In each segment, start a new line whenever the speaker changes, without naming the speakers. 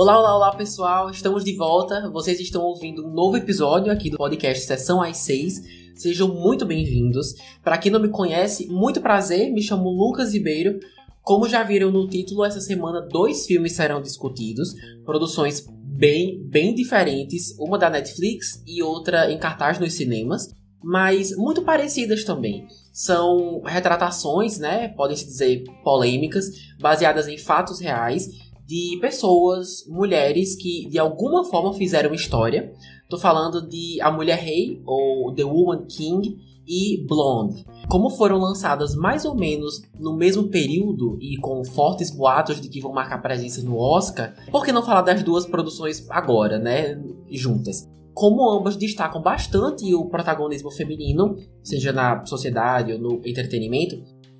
Olá, olá, olá pessoal, estamos de volta. Vocês estão ouvindo um novo episódio aqui do podcast Sessão às 6. Sejam muito bem-vindos. Para quem não me conhece, muito prazer, me chamo Lucas Ribeiro. Como já viram no título, essa semana dois filmes serão discutidos, produções bem, bem diferentes, uma da Netflix e outra em cartaz nos cinemas, mas muito parecidas também. São retratações, né, podem se dizer polêmicas, baseadas em fatos reais de pessoas, mulheres que de alguma forma fizeram história. Tô falando de A Mulher Rei ou The Woman King e Blonde. Como foram lançadas mais ou menos no mesmo período e com fortes boatos de que vão marcar presença no Oscar, por que não falar das duas produções agora, né, juntas? Como ambas destacam bastante o protagonismo feminino, seja na sociedade ou no entretenimento,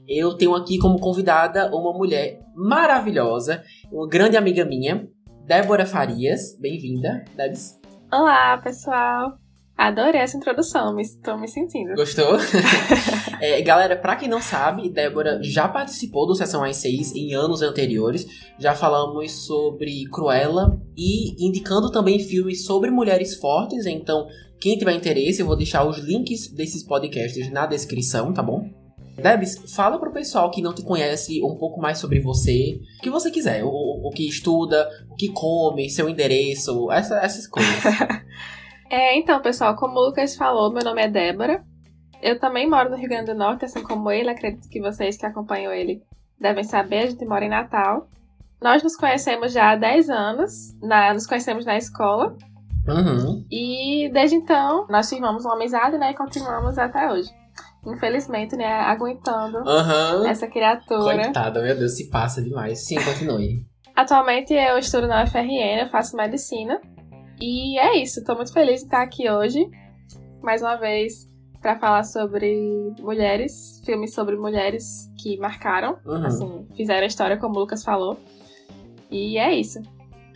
eu tenho aqui como convidada uma mulher maravilhosa, uma grande amiga minha, Débora Farias. Bem-vinda, Debs.
Olá, pessoal. Adorei essa introdução, estou me sentindo.
Gostou? é, galera, pra quem não sabe, Débora já participou do Sessão às 6 em anos anteriores. Já falamos sobre Cruella e indicando também filmes sobre mulheres fortes. Então, quem tiver interesse, eu vou deixar os links desses podcasts na descrição, tá bom? Debs, fala pro pessoal que não te conhece um pouco mais sobre você, o que você quiser, o, o que estuda, o que come, seu endereço, essa, essas coisas.
é, então, pessoal, como o Lucas falou, meu nome é Débora. Eu também moro no Rio Grande do Norte, assim como ele, acredito que vocês que acompanham ele devem saber, a gente mora em Natal. Nós nos conhecemos já há 10 anos, na, nos conhecemos na escola.
Uhum.
E desde então, nós firmamos uma amizade, né, e continuamos até hoje infelizmente, né, aguentando
uhum.
essa criatura.
Coitada, meu Deus, se passa demais. Sim, continue.
Atualmente eu estudo na UFRN, eu faço medicina. E é isso, tô muito feliz de estar aqui hoje, mais uma vez, para falar sobre mulheres, filmes sobre mulheres que marcaram,
uhum.
assim, fizeram a história como o Lucas falou. E é isso.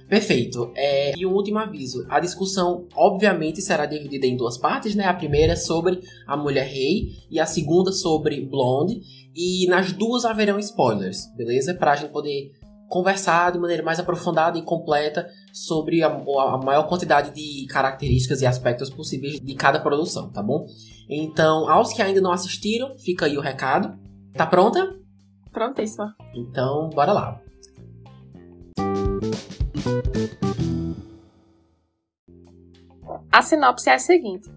Perfeito. É, e um último aviso: a discussão, obviamente, será dividida em duas partes, né? A primeira sobre a mulher rei e a segunda sobre Blonde. E nas duas haverão spoilers, beleza? Pra gente poder conversar de maneira mais aprofundada e completa sobre a, a, maior quantidade de características e aspectos possíveis de cada produção, tá bom? Então, aos que ainda não assistiram, fica aí o recado. Tá pronta?
Prontíssima.
Então, bora lá.
A sinopse é a seguinte: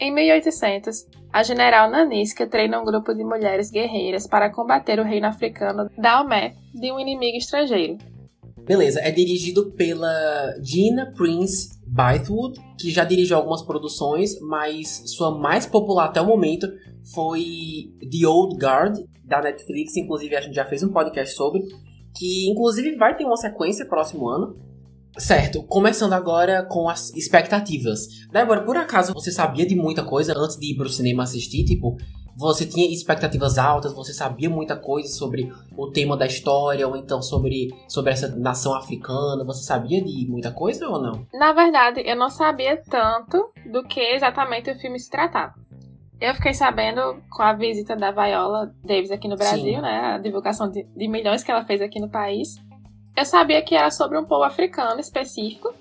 Em 1800, a general Nanisca treina um grupo de mulheres guerreiras para combater o reino africano Daomé de um inimigo estrangeiro.
Beleza, é dirigido pela Gina Prince Bythewood, que já dirigiu algumas produções, mas sua mais popular até o momento foi The Old Guard, da Netflix, inclusive a gente já fez um podcast sobre, que inclusive vai ter uma sequência próximo ano. Certo, começando agora com as expectativas. Débora, por acaso você sabia de muita coisa antes de ir pro cinema assistir? Tipo, você tinha expectativas altas, você sabia muita coisa sobre o tema da história, ou então sobre, sobre essa nação africana, você sabia de muita coisa ou não?
Na verdade, eu não sabia tanto do que exatamente o filme se tratava. Eu fiquei sabendo com a visita da Viola Davis aqui no Brasil,
Sim.
né? A divulgação de, de milhões que ela fez aqui no país. Eu sabia que era sobre um povo africano específico,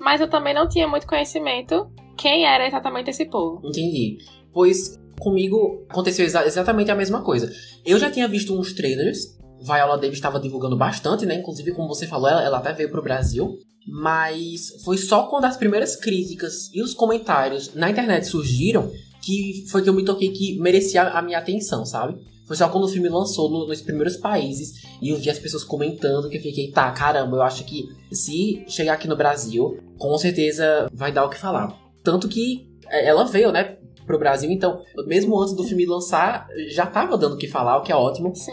mas eu também não tinha muito conhecimento quem era exatamente esse povo.
Entendi. Pois comigo aconteceu exa exatamente a mesma coisa. Eu já tinha visto uns trailers, Viola Davis estava divulgando bastante, né? Inclusive, como você falou, ela, ela até veio pro Brasil. Mas foi só quando as primeiras críticas e os comentários na internet surgiram que foi que eu me toquei que merecia a minha atenção, sabe? Foi só quando o filme lançou no, nos primeiros países e eu vi as pessoas comentando que eu fiquei, tá, caramba, eu acho que se chegar aqui no Brasil, com certeza vai dar o que falar. Tanto que é, ela veio, né, pro Brasil, então, mesmo antes do filme lançar, já tava dando o que falar, o que é ótimo.
Sim.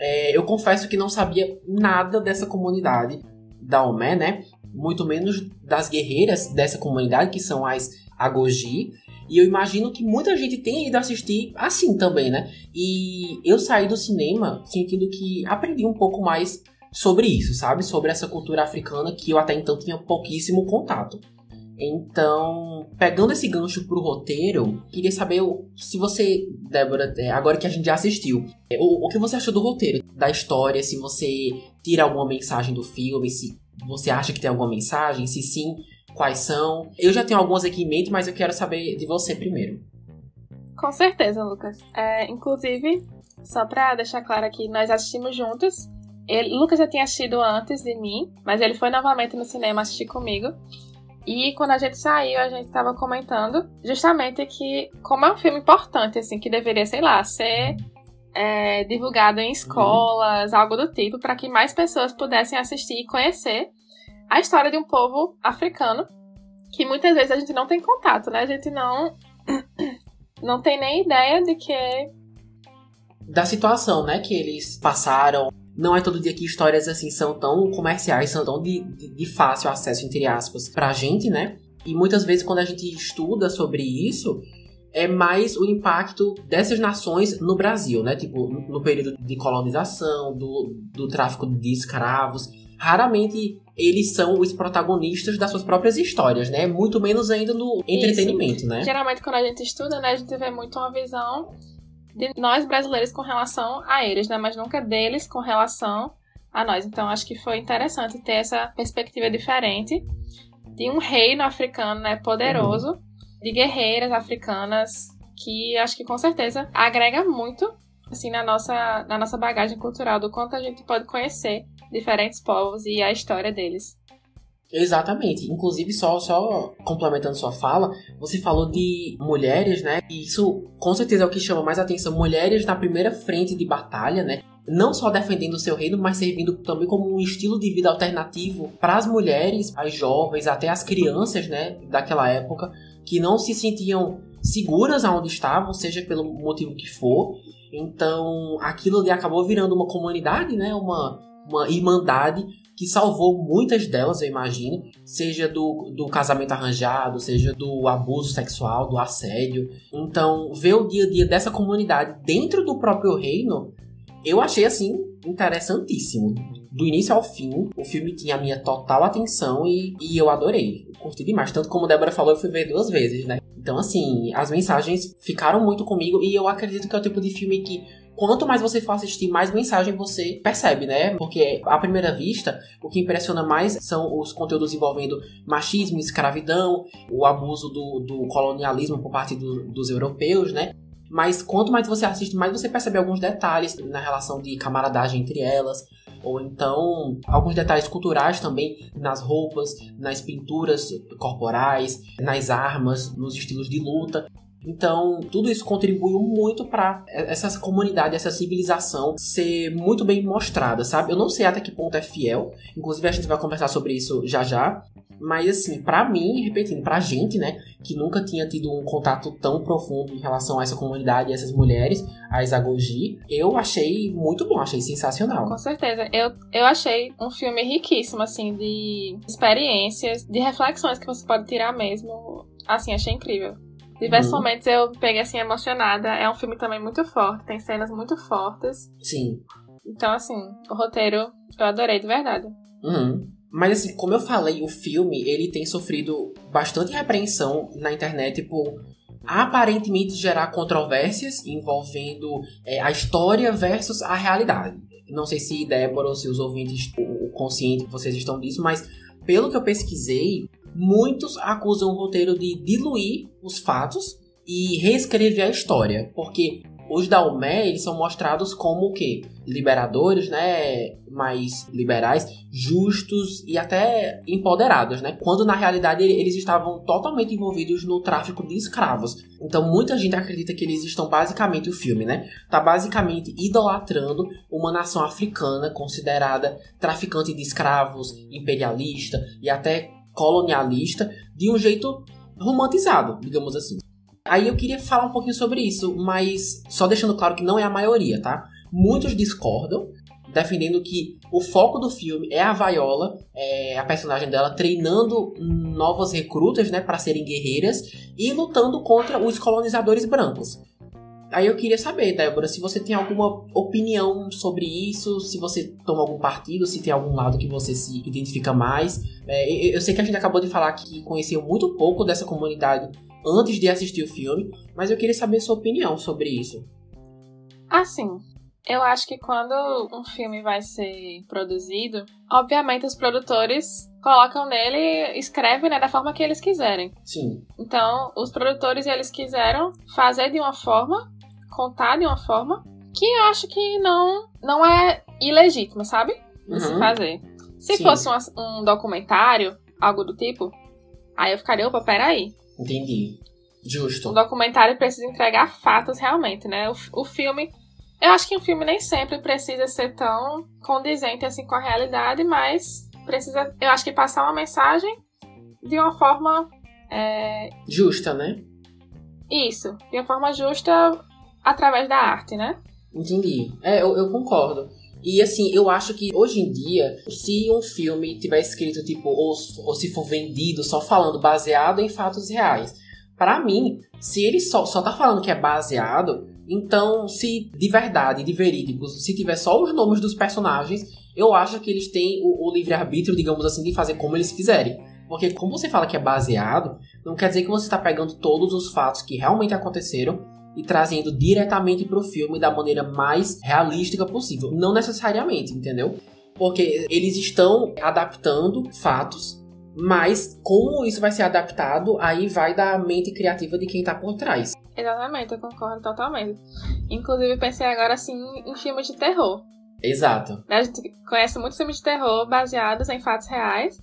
É, eu confesso que não sabia nada dessa comunidade da Omé, né? Muito menos das guerreiras dessa comunidade, que são as Agoji. E eu imagino que muita gente tenha ido assistir assim também, né? E eu saí do cinema sentindo que aprendi um pouco mais sobre isso, sabe? Sobre essa cultura africana que eu até então tinha pouquíssimo contato. Então, pegando esse gancho pro roteiro, queria saber se você, Débora, é, agora que a gente já assistiu, é, o, o que você achou do roteiro, da história, se você tira alguma mensagem do filme, se você acha que tem alguma mensagem, se sim, quais são. Eu já tenho algumas aqui em mente, mas eu quero saber de você primeiro.
Com certeza, Lucas. É, inclusive, só pra deixar claro aqui, nós assistimos juntos. Ele, Lucas já tinha assistido antes de mim, mas ele foi novamente no cinema assistir comigo. E quando a gente saiu, a gente estava comentando justamente que, como é um filme importante, assim, que deveria, sei lá, ser é, divulgado em escolas, uhum. algo do tipo, para que mais pessoas pudessem assistir e conhecer a história de um povo africano que muitas vezes a gente não tem contato, né? A gente não não tem nem ideia de que
da situação, né, que eles passaram não é todo dia que histórias assim são tão comerciais, são tão de, de, de fácil acesso, entre aspas, pra gente, né? E muitas vezes quando a gente estuda sobre isso, é mais o impacto dessas nações no Brasil, né? Tipo, no período de colonização, do, do tráfico de escravos. Raramente eles são os protagonistas das suas próprias histórias, né? Muito menos ainda no entretenimento,
Isso.
né?
Geralmente quando a gente estuda, né, a gente vê muito uma visão de nós brasileiros com relação a eles, né? Mas nunca deles com relação a nós. Então acho que foi interessante ter essa perspectiva diferente de um reino africano, né, poderoso, de guerreiras africanas que acho que com certeza agrega muito assim na nossa na nossa bagagem cultural do quanto a gente pode conhecer diferentes povos e a história deles.
Exatamente. Inclusive, só, só complementando sua fala, você falou de mulheres, né? E isso com certeza é o que chama mais atenção. Mulheres na primeira frente de batalha, né? Não só defendendo o seu reino, mas servindo também como um estilo de vida alternativo para as mulheres, as jovens, até as crianças, né? Daquela época, que não se sentiam seguras aonde estavam, seja pelo motivo que for. Então, aquilo ali acabou virando uma comunidade, né? Uma, uma irmandade que salvou muitas delas, eu imagino, seja do, do casamento arranjado, seja do abuso sexual, do assédio. Então, ver o dia a dia dessa comunidade dentro do próprio reino, eu achei assim interessantíssimo. Do início ao fim, o filme tinha a minha total atenção e, e eu adorei. curti demais. Tanto como a Débora falou, eu fui ver duas vezes, né? Então, assim, as mensagens ficaram muito comigo e eu acredito que é o tipo de filme que quanto mais você for assistir, mais mensagem você percebe, né? Porque à primeira vista, o que impressiona mais são os conteúdos envolvendo machismo, escravidão, o abuso do, do colonialismo por parte do, dos europeus, né? Mas quanto mais você assiste, mais você percebe alguns detalhes na relação de camaradagem entre elas, ou então alguns detalhes culturais também nas roupas, nas pinturas corporais, nas armas, nos estilos de luta. Então, tudo isso contribuiu muito para essa comunidade, essa civilização ser muito bem mostrada, sabe? Eu não sei até que ponto é fiel, inclusive a gente vai conversar sobre isso já já. Mas assim, para mim, repetindo, pra gente, né, que nunca tinha tido um contato tão profundo em relação a essa comunidade e essas mulheres, a Isagogi, eu achei muito bom, achei sensacional.
Com certeza. Eu, eu achei um filme riquíssimo, assim, de experiências, de reflexões que você pode tirar mesmo. Assim, achei incrível. Diversos uhum. momentos eu peguei assim emocionada. É um filme também muito forte, tem cenas muito fortes.
Sim.
Então, assim, o roteiro eu adorei de verdade.
Uhum. Mas assim, como eu falei, o filme ele tem sofrido bastante repreensão na internet por aparentemente gerar controvérsias envolvendo é, a história versus a realidade. Não sei se Débora ou se os ouvintes, o consciente vocês estão disso, mas pelo que eu pesquisei, muitos acusam o roteiro de diluir os fatos e reescrever a história, porque os Dalmé, eles são mostrados como o quê? Liberadores, né? Mais liberais, justos e até empoderados, né? Quando na realidade eles estavam totalmente envolvidos no tráfico de escravos. Então muita gente acredita que eles estão basicamente o filme, né? Tá basicamente idolatrando uma nação africana considerada traficante de escravos, imperialista e até colonialista de um jeito romantizado, digamos assim. Aí eu queria falar um pouquinho sobre isso, mas só deixando claro que não é a maioria, tá? Muitos discordam, defendendo que o foco do filme é a Viola, é a personagem dela treinando novas recrutas, né, para serem guerreiras e lutando contra os colonizadores brancos. Aí eu queria saber, Débora, se você tem alguma opinião sobre isso, se você toma algum partido, se tem algum lado que você se identifica mais. É, eu sei que a gente acabou de falar que conheceu muito pouco dessa comunidade antes de assistir o filme, mas eu queria saber sua opinião sobre isso.
Assim, eu acho que quando um filme vai ser produzido, obviamente os produtores colocam nele, escrevem né, da forma que eles quiserem.
Sim.
Então, os produtores eles quiseram fazer de uma forma, contar de uma forma que eu acho que não não é ilegítima, sabe? De uhum. se fazer. Se Sim. fosse um, um documentário, algo do tipo, aí eu ficaria, opa, peraí.
Entendi. Justo.
Um documentário precisa entregar fatos realmente, né? O, o filme eu acho que um filme nem sempre precisa ser tão condizente assim com a realidade, mas precisa, eu acho que passar uma mensagem de uma forma é...
justa, né?
Isso, de uma forma justa através da arte, né?
Entendi. É, eu, eu concordo. E assim, eu acho que hoje em dia, se um filme tiver escrito, tipo, ou, ou se for vendido só falando baseado em fatos reais, para mim, se ele só, só tá falando que é baseado, então, se de verdade, de verídicos, se tiver só os nomes dos personagens, eu acho que eles têm o, o livre-arbítrio, digamos assim, de fazer como eles quiserem. Porque, como você fala que é baseado, não quer dizer que você está pegando todos os fatos que realmente aconteceram e trazendo diretamente para o filme da maneira mais realística possível. Não necessariamente, entendeu? Porque eles estão adaptando fatos mas como isso vai ser adaptado, aí vai da mente criativa de quem tá por trás.
Exatamente, eu concordo totalmente. Inclusive, pensei agora assim em filmes de terror.
Exato.
A gente conhece muitos filmes de terror baseados em fatos reais.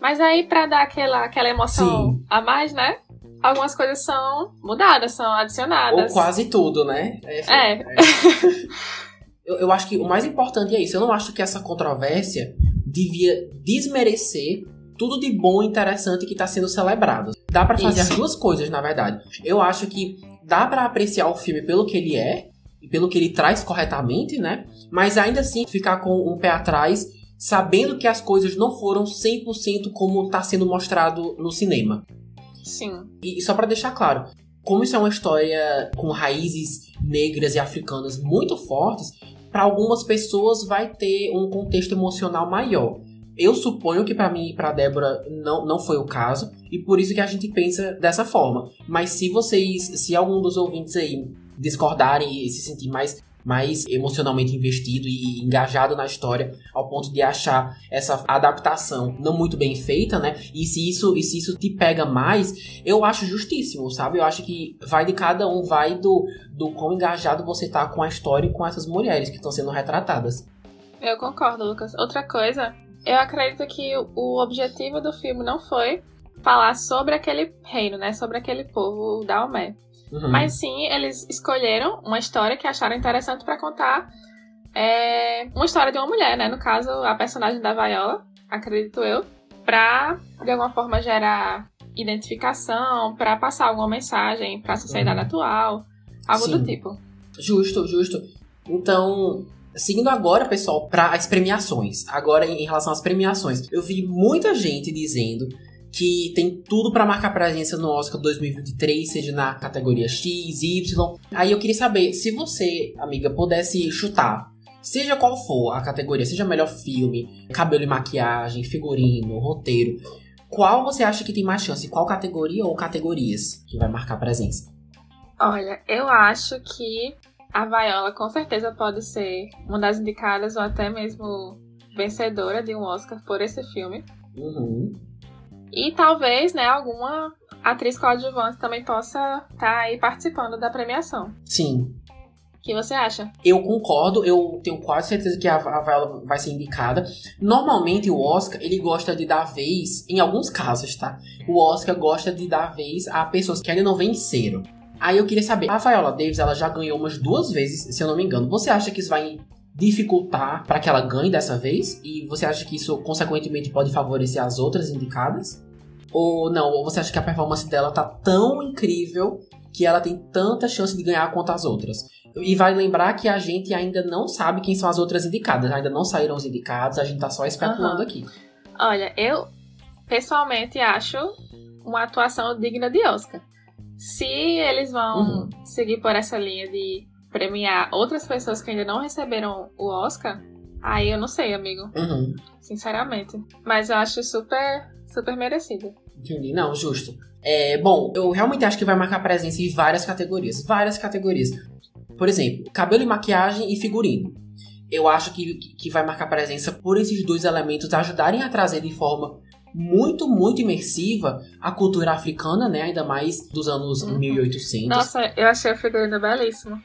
Mas aí, pra dar aquela, aquela emoção Sim. a mais, né? Algumas coisas são mudadas, são adicionadas.
Ou quase tudo, né?
É. é. é.
eu, eu acho que o mais importante é isso. Eu não acho que essa controvérsia devia desmerecer tudo de bom e interessante que está sendo celebrado. Dá para fazer Isso. as duas coisas, na verdade. Eu acho que dá para apreciar o filme pelo que ele é e pelo que ele traz corretamente, né? Mas ainda assim ficar com um pé atrás, sabendo que as coisas não foram 100% como está sendo mostrado no cinema.
Sim.
E só para deixar claro, como isso é uma história com raízes negras e africanas muito fortes, para algumas pessoas vai ter um contexto emocional maior. Eu suponho que para mim e para Débora não, não foi o caso, e por isso que a gente pensa dessa forma. Mas se vocês, se algum dos ouvintes aí discordarem e se sentir mais mais emocionalmente investido e engajado na história ao ponto de achar essa adaptação não muito bem feita, né? E se isso, e se isso te pega mais, eu acho justíssimo, sabe? Eu acho que vai de cada um, vai do, do quão engajado você tá com a história e com essas mulheres que estão sendo retratadas.
Eu concordo, Lucas. Outra coisa eu acredito que o objetivo do filme não foi falar sobre aquele reino, né? Sobre aquele povo da Omé. Uhum. Mas sim, eles escolheram uma história que acharam interessante para contar é, uma história de uma mulher, né? No caso, a personagem da Viola, acredito eu, pra de alguma forma gerar identificação, para passar alguma mensagem para a sociedade uhum. atual, algo sim. do tipo.
Justo, justo. Então, Seguindo agora, pessoal, para as premiações. Agora, em relação às premiações, eu vi muita gente dizendo que tem tudo para marcar presença no Oscar 2023, seja na categoria X, Y. Aí eu queria saber se você, amiga, pudesse chutar, seja qual for a categoria, seja melhor filme, cabelo e maquiagem, figurino, roteiro, qual você acha que tem mais chance? Qual categoria ou categorias que vai marcar presença?
Olha, eu acho que a Viola com certeza pode ser uma das indicadas ou até mesmo vencedora de um Oscar por esse filme.
Uhum.
E talvez, né, alguma atriz coadjuvante também possa estar tá aí participando da premiação.
Sim.
O que você acha?
Eu concordo, eu tenho quase certeza que a Viola vai ser indicada. Normalmente o Oscar, ele gosta de dar vez, em alguns casos, tá? O Oscar gosta de dar vez a pessoas que ainda não venceram. Aí eu queria saber, a Viola Davis, ela já ganhou umas duas vezes, se eu não me engano. Você acha que isso vai dificultar para que ela ganhe dessa vez? E você acha que isso, consequentemente, pode favorecer as outras indicadas? Ou não? Ou você acha que a performance dela tá tão incrível que ela tem tanta chance de ganhar quanto as outras? E vai lembrar que a gente ainda não sabe quem são as outras indicadas. Ainda não saíram os indicados, a gente tá só especulando uhum. aqui.
Olha, eu pessoalmente acho uma atuação digna de Oscar. Se eles vão
Uhum.
seguir por essa linha de premiar outras pessoas que ainda não receberam o Oscar, aí eu não sei, amigo.
Uhum.
Sinceramente. Mas eu acho super, super merecido.
Entendi. Não, justo. É, bom, eu realmente acho que vai marcar presença em várias categorias. Várias categorias. Por exemplo, cabelo e maquiagem e figurino. Eu acho que, que vai marcar presença por esses dois elementos ajudarem a trazer de forma muito, muito imersiva a cultura africana, né? Ainda mais dos anos
Uhum.
1800.
Nossa, eu achei o figurino belíssimo.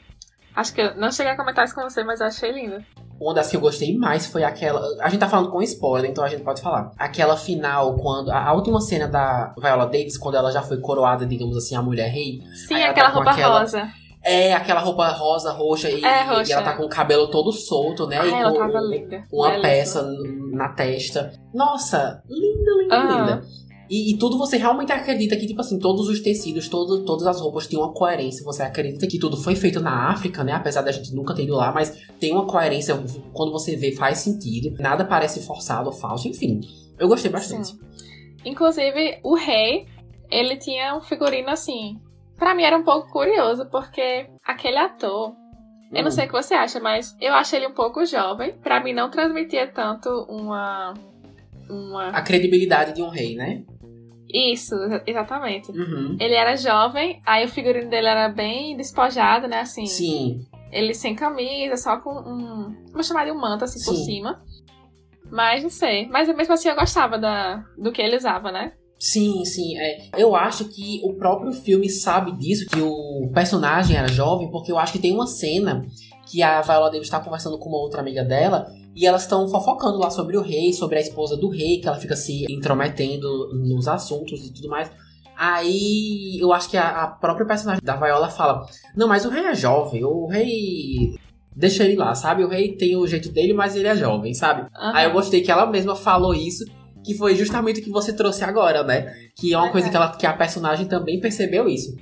Acho que eu não cheguei a comentar isso com você, mas eu achei lindo.
Uma das que eu gostei mais foi aquela. A gente tá falando com spoiler, então a gente pode falar. Aquela final, quando. A, última cena da Viola Davis, quando ela já foi coroada, digamos assim, a mulher rei.
Sim,
ela
aquela
tá
roupa
aquela-
rosa.
É aquela roupa rosa, roxa, e,
É,
e
roxa.
ela tá com o cabelo todo solto, né?
Ai,
e
ela
com
tava linda.
uma peça na testa. Nossa, linda, linda,
Aham.
linda. E, e tudo você realmente acredita que, tipo assim, todos os tecidos, todo, todas as roupas têm uma coerência. Você acredita que tudo foi feito na África, né? Apesar da gente nunca ter ido lá, mas tem uma coerência. Quando você vê, faz sentido. Nada parece forçado ou falso, enfim. Eu gostei bastante.
Sim. Inclusive, o rei, ele tinha um figurino assim. Pra mim era um pouco curioso, porque aquele ator. Eu não
Hum.
sei o que você acha, mas eu acho ele um pouco jovem. Pra mim não transmitia tanto uma. Uma.
A credibilidade de um rei, né?
Isso, exa- exatamente.
Uhum.
Ele era jovem, aí o figurino dele era bem despojado, né? Assim,
Sim.
ele sem camisa, só com um. Vou chamar de um manto assim por
Sim.
cima. Mas não sei. Mas mesmo assim eu gostava da, do que ele usava, né?
Sim, sim. É. Eu acho que o próprio filme sabe disso, que o personagem era jovem, porque eu acho que tem uma cena que a Viola Davis está conversando com uma outra amiga dela e elas estão fofocando lá sobre o rei, sobre a esposa do rei, que ela fica se intrometendo nos assuntos e tudo mais. Aí eu acho que a, a própria personagem da Viola fala: Não, mas o rei é jovem, o rei. Deixa ele lá, sabe? O rei tem o jeito dele, mas ele é jovem, sabe?
Aham.
Aí eu gostei que ela mesma falou isso, que foi justamente o que você trouxe agora, né? Que é uma coisa que, ela, que a personagem também percebeu isso.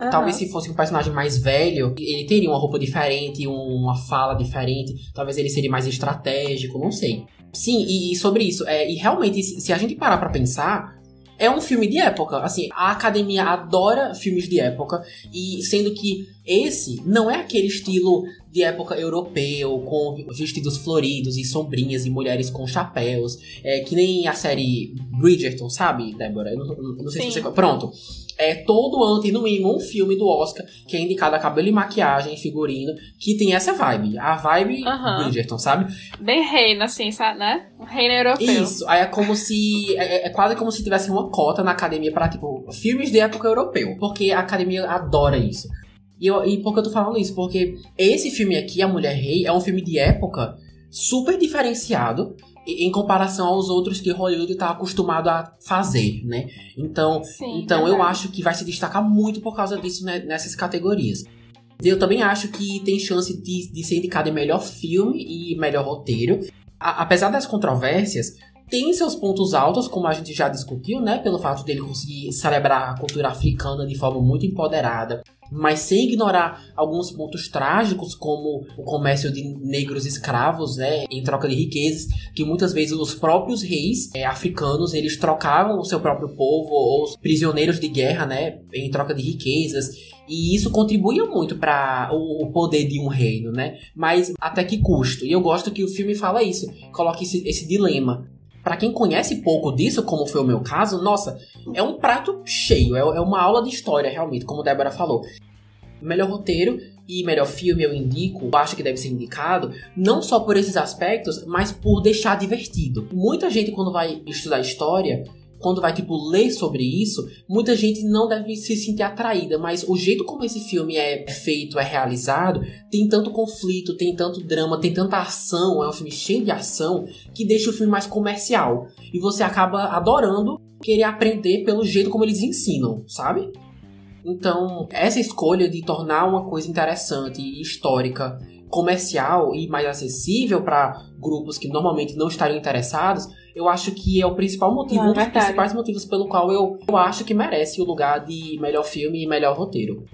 Aham.
Talvez se fosse um personagem mais velho, ele teria uma roupa diferente, uma fala diferente, talvez ele seria mais estratégico, não sei. Sim, e, e sobre isso, é, e realmente, se, a gente parar pra pensar, é um filme de época. Assim, a academia adora filmes de época, e sendo que esse não é aquele estilo de época europeu, com vestidos floridos e sombrinhas e mulheres com chapéus, é, que nem a série Bridgerton, sabe, Débora? Eu não, não sei
Sim.
se você. Pronto. É todo ano tem no mínimo um filme do Oscar que é indicado a cabelo e maquiagem, figurino, que tem essa vibe. A vibe
Aham.
Bridgerton, sabe?
Bem reino, assim, sabe, né? Um reino europeu.
Isso. Aí é como se. É, é quase como se tivesse uma cota na academia pra, tipo, filmes de época europeu. Porque a academia adora isso. E, eu, e por que eu tô falando isso? Porque esse filme aqui, A Mulher Rei, é um filme de época super diferenciado em comparação aos outros que Hollywood tá acostumado a fazer, né? Então,
Sim,
então eu acho que vai se destacar muito por causa disso né, nessas categorias. Eu também acho que tem chance de, de ser indicado em melhor filme e melhor roteiro. A- apesar das controvérsias, tem seus pontos altos, como a gente já discutiu, né? Pelo fato dele conseguir celebrar a cultura africana de forma muito empoderada, mas sem ignorar alguns pontos trágicos, como o comércio de negros escravos, né? Em troca de riquezas, que muitas vezes os próprios reis é, africanos eles trocavam o seu próprio povo ou os prisioneiros de guerra, né? Em troca de riquezas. E isso contribuía muito para o poder de um reino, né? Mas até que custo? E eu gosto que o filme fala isso, coloca esse, esse dilema. Pra quem conhece pouco disso, como foi o meu caso, nossa, é um prato cheio, é, é uma aula de história, realmente, como Débora falou. Melhor roteiro e melhor filme eu indico, acho que deve ser indicado, não só por esses aspectos, mas por deixar divertido. Muita gente, quando vai estudar história, quando vai, tipo, ler sobre isso, muita gente não deve se sentir atraída, mas o jeito como esse filme é feito, é realizado, tem tanto conflito, tem tanto drama, tem tanta ação, é um filme cheio de ação, que deixa o filme mais comercial. E você acaba adorando querer aprender pelo jeito como eles ensinam, sabe? Então, essa escolha de tornar uma coisa interessante e histórica, comercial e mais acessível para grupos que normalmente não estariam interessados, eu acho que é o principal motivo,
Não,
um dos
verdade.
principais motivos pelo qual eu, eu acho que merece o lugar de melhor filme e melhor roteiro.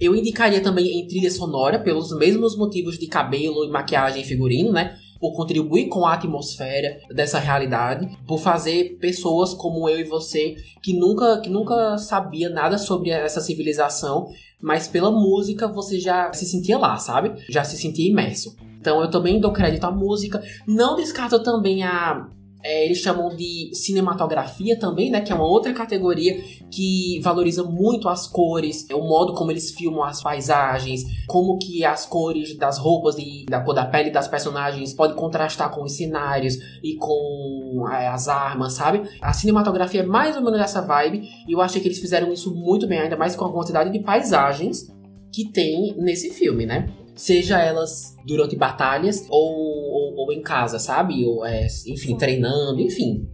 Eu indicaria também em trilha sonora, pelos mesmos motivos de cabelo e maquiagem e figurino, né? por contribuir com a atmosfera dessa realidade, por fazer pessoas como eu e você que nunca, que nunca sabia nada sobre essa civilização, mas pela música você já se sentia lá, sabe? Já se sentia imerso. Então eu também dou crédito à música. Não descarto também a é, eles chamam de cinematografia também, né? Que é uma outra categoria que valoriza muito as cores, o modo como eles filmam as paisagens, como que as cores das roupas e da cor da pele das personagens podem contrastar com os cenários e com é, as armas, sabe? A cinematografia é mais ou menos essa vibe e eu achei que eles fizeram isso muito bem, ainda mais com a quantidade de paisagens que tem nesse filme, né? Seja elas durante batalhas ou, ou, ou em casa, sabe? Ou, é, enfim, treinando, enfim.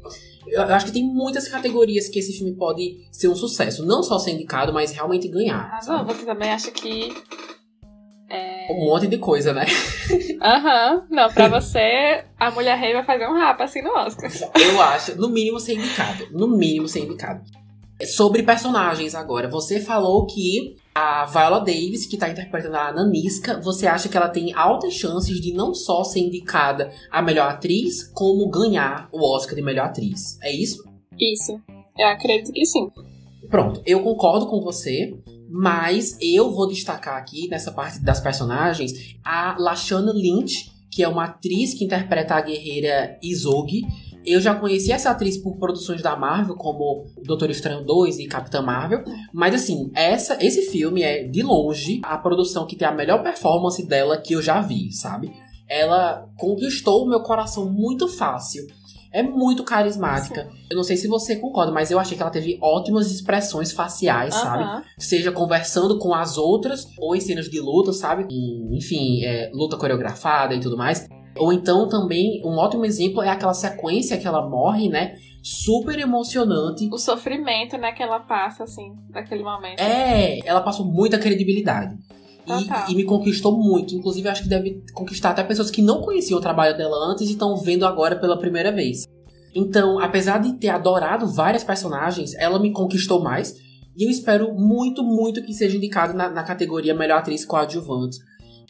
Eu, eu acho que tem muitas categorias que esse filme pode ser um sucesso. Não só ser indicado, mas realmente ganhar.
Ah, você também acha que.
É... Um monte de coisa, né?
Aham. Uhum. Não, pra você, a Mulher Rei vai fazer um rapa assim no Oscar.
Eu acho, no mínimo ser indicado. No mínimo ser indicado. Sobre personagens agora. Você falou que a Viola Davis, que está interpretando a Nanisca, você acha que ela tem altas chances de não só ser indicada a melhor atriz, como ganhar o Oscar de melhor atriz. É isso?
Isso. Eu acredito que sim.
Pronto, eu concordo com você, mas eu vou destacar aqui nessa parte das personagens a Lashana Lynch, que é uma atriz que interpreta a guerreira Isogi eu já conheci essa atriz por produções da Marvel, como Doutor Estranho 2 e Capitã Marvel. Mas assim, essa, esse filme é, de longe, a produção que tem a melhor performance dela que eu já vi, sabe? Ela conquistou o meu coração muito fácil. É muito carismática. Eu não sei se você concorda, mas eu achei que ela teve ótimas expressões faciais, uhum. sabe? Seja conversando com as outras, ou em cenas de luta, sabe? Enfim, é, luta coreografada e tudo mais. Ou então também, um ótimo exemplo é aquela sequência que ela morre, né? Super emocionante.
O sofrimento, né, que ela passa, assim, daquele momento.
É, ela passou muita credibilidade. E, e, me conquistou muito. Inclusive, acho que deve conquistar até pessoas que não conheciam o trabalho dela antes e estão vendo agora pela primeira vez. Então, apesar de ter adorado várias personagens, ela me conquistou mais. E eu espero muito, muito que seja indicado na, na categoria Melhor Atriz Coadjuvante.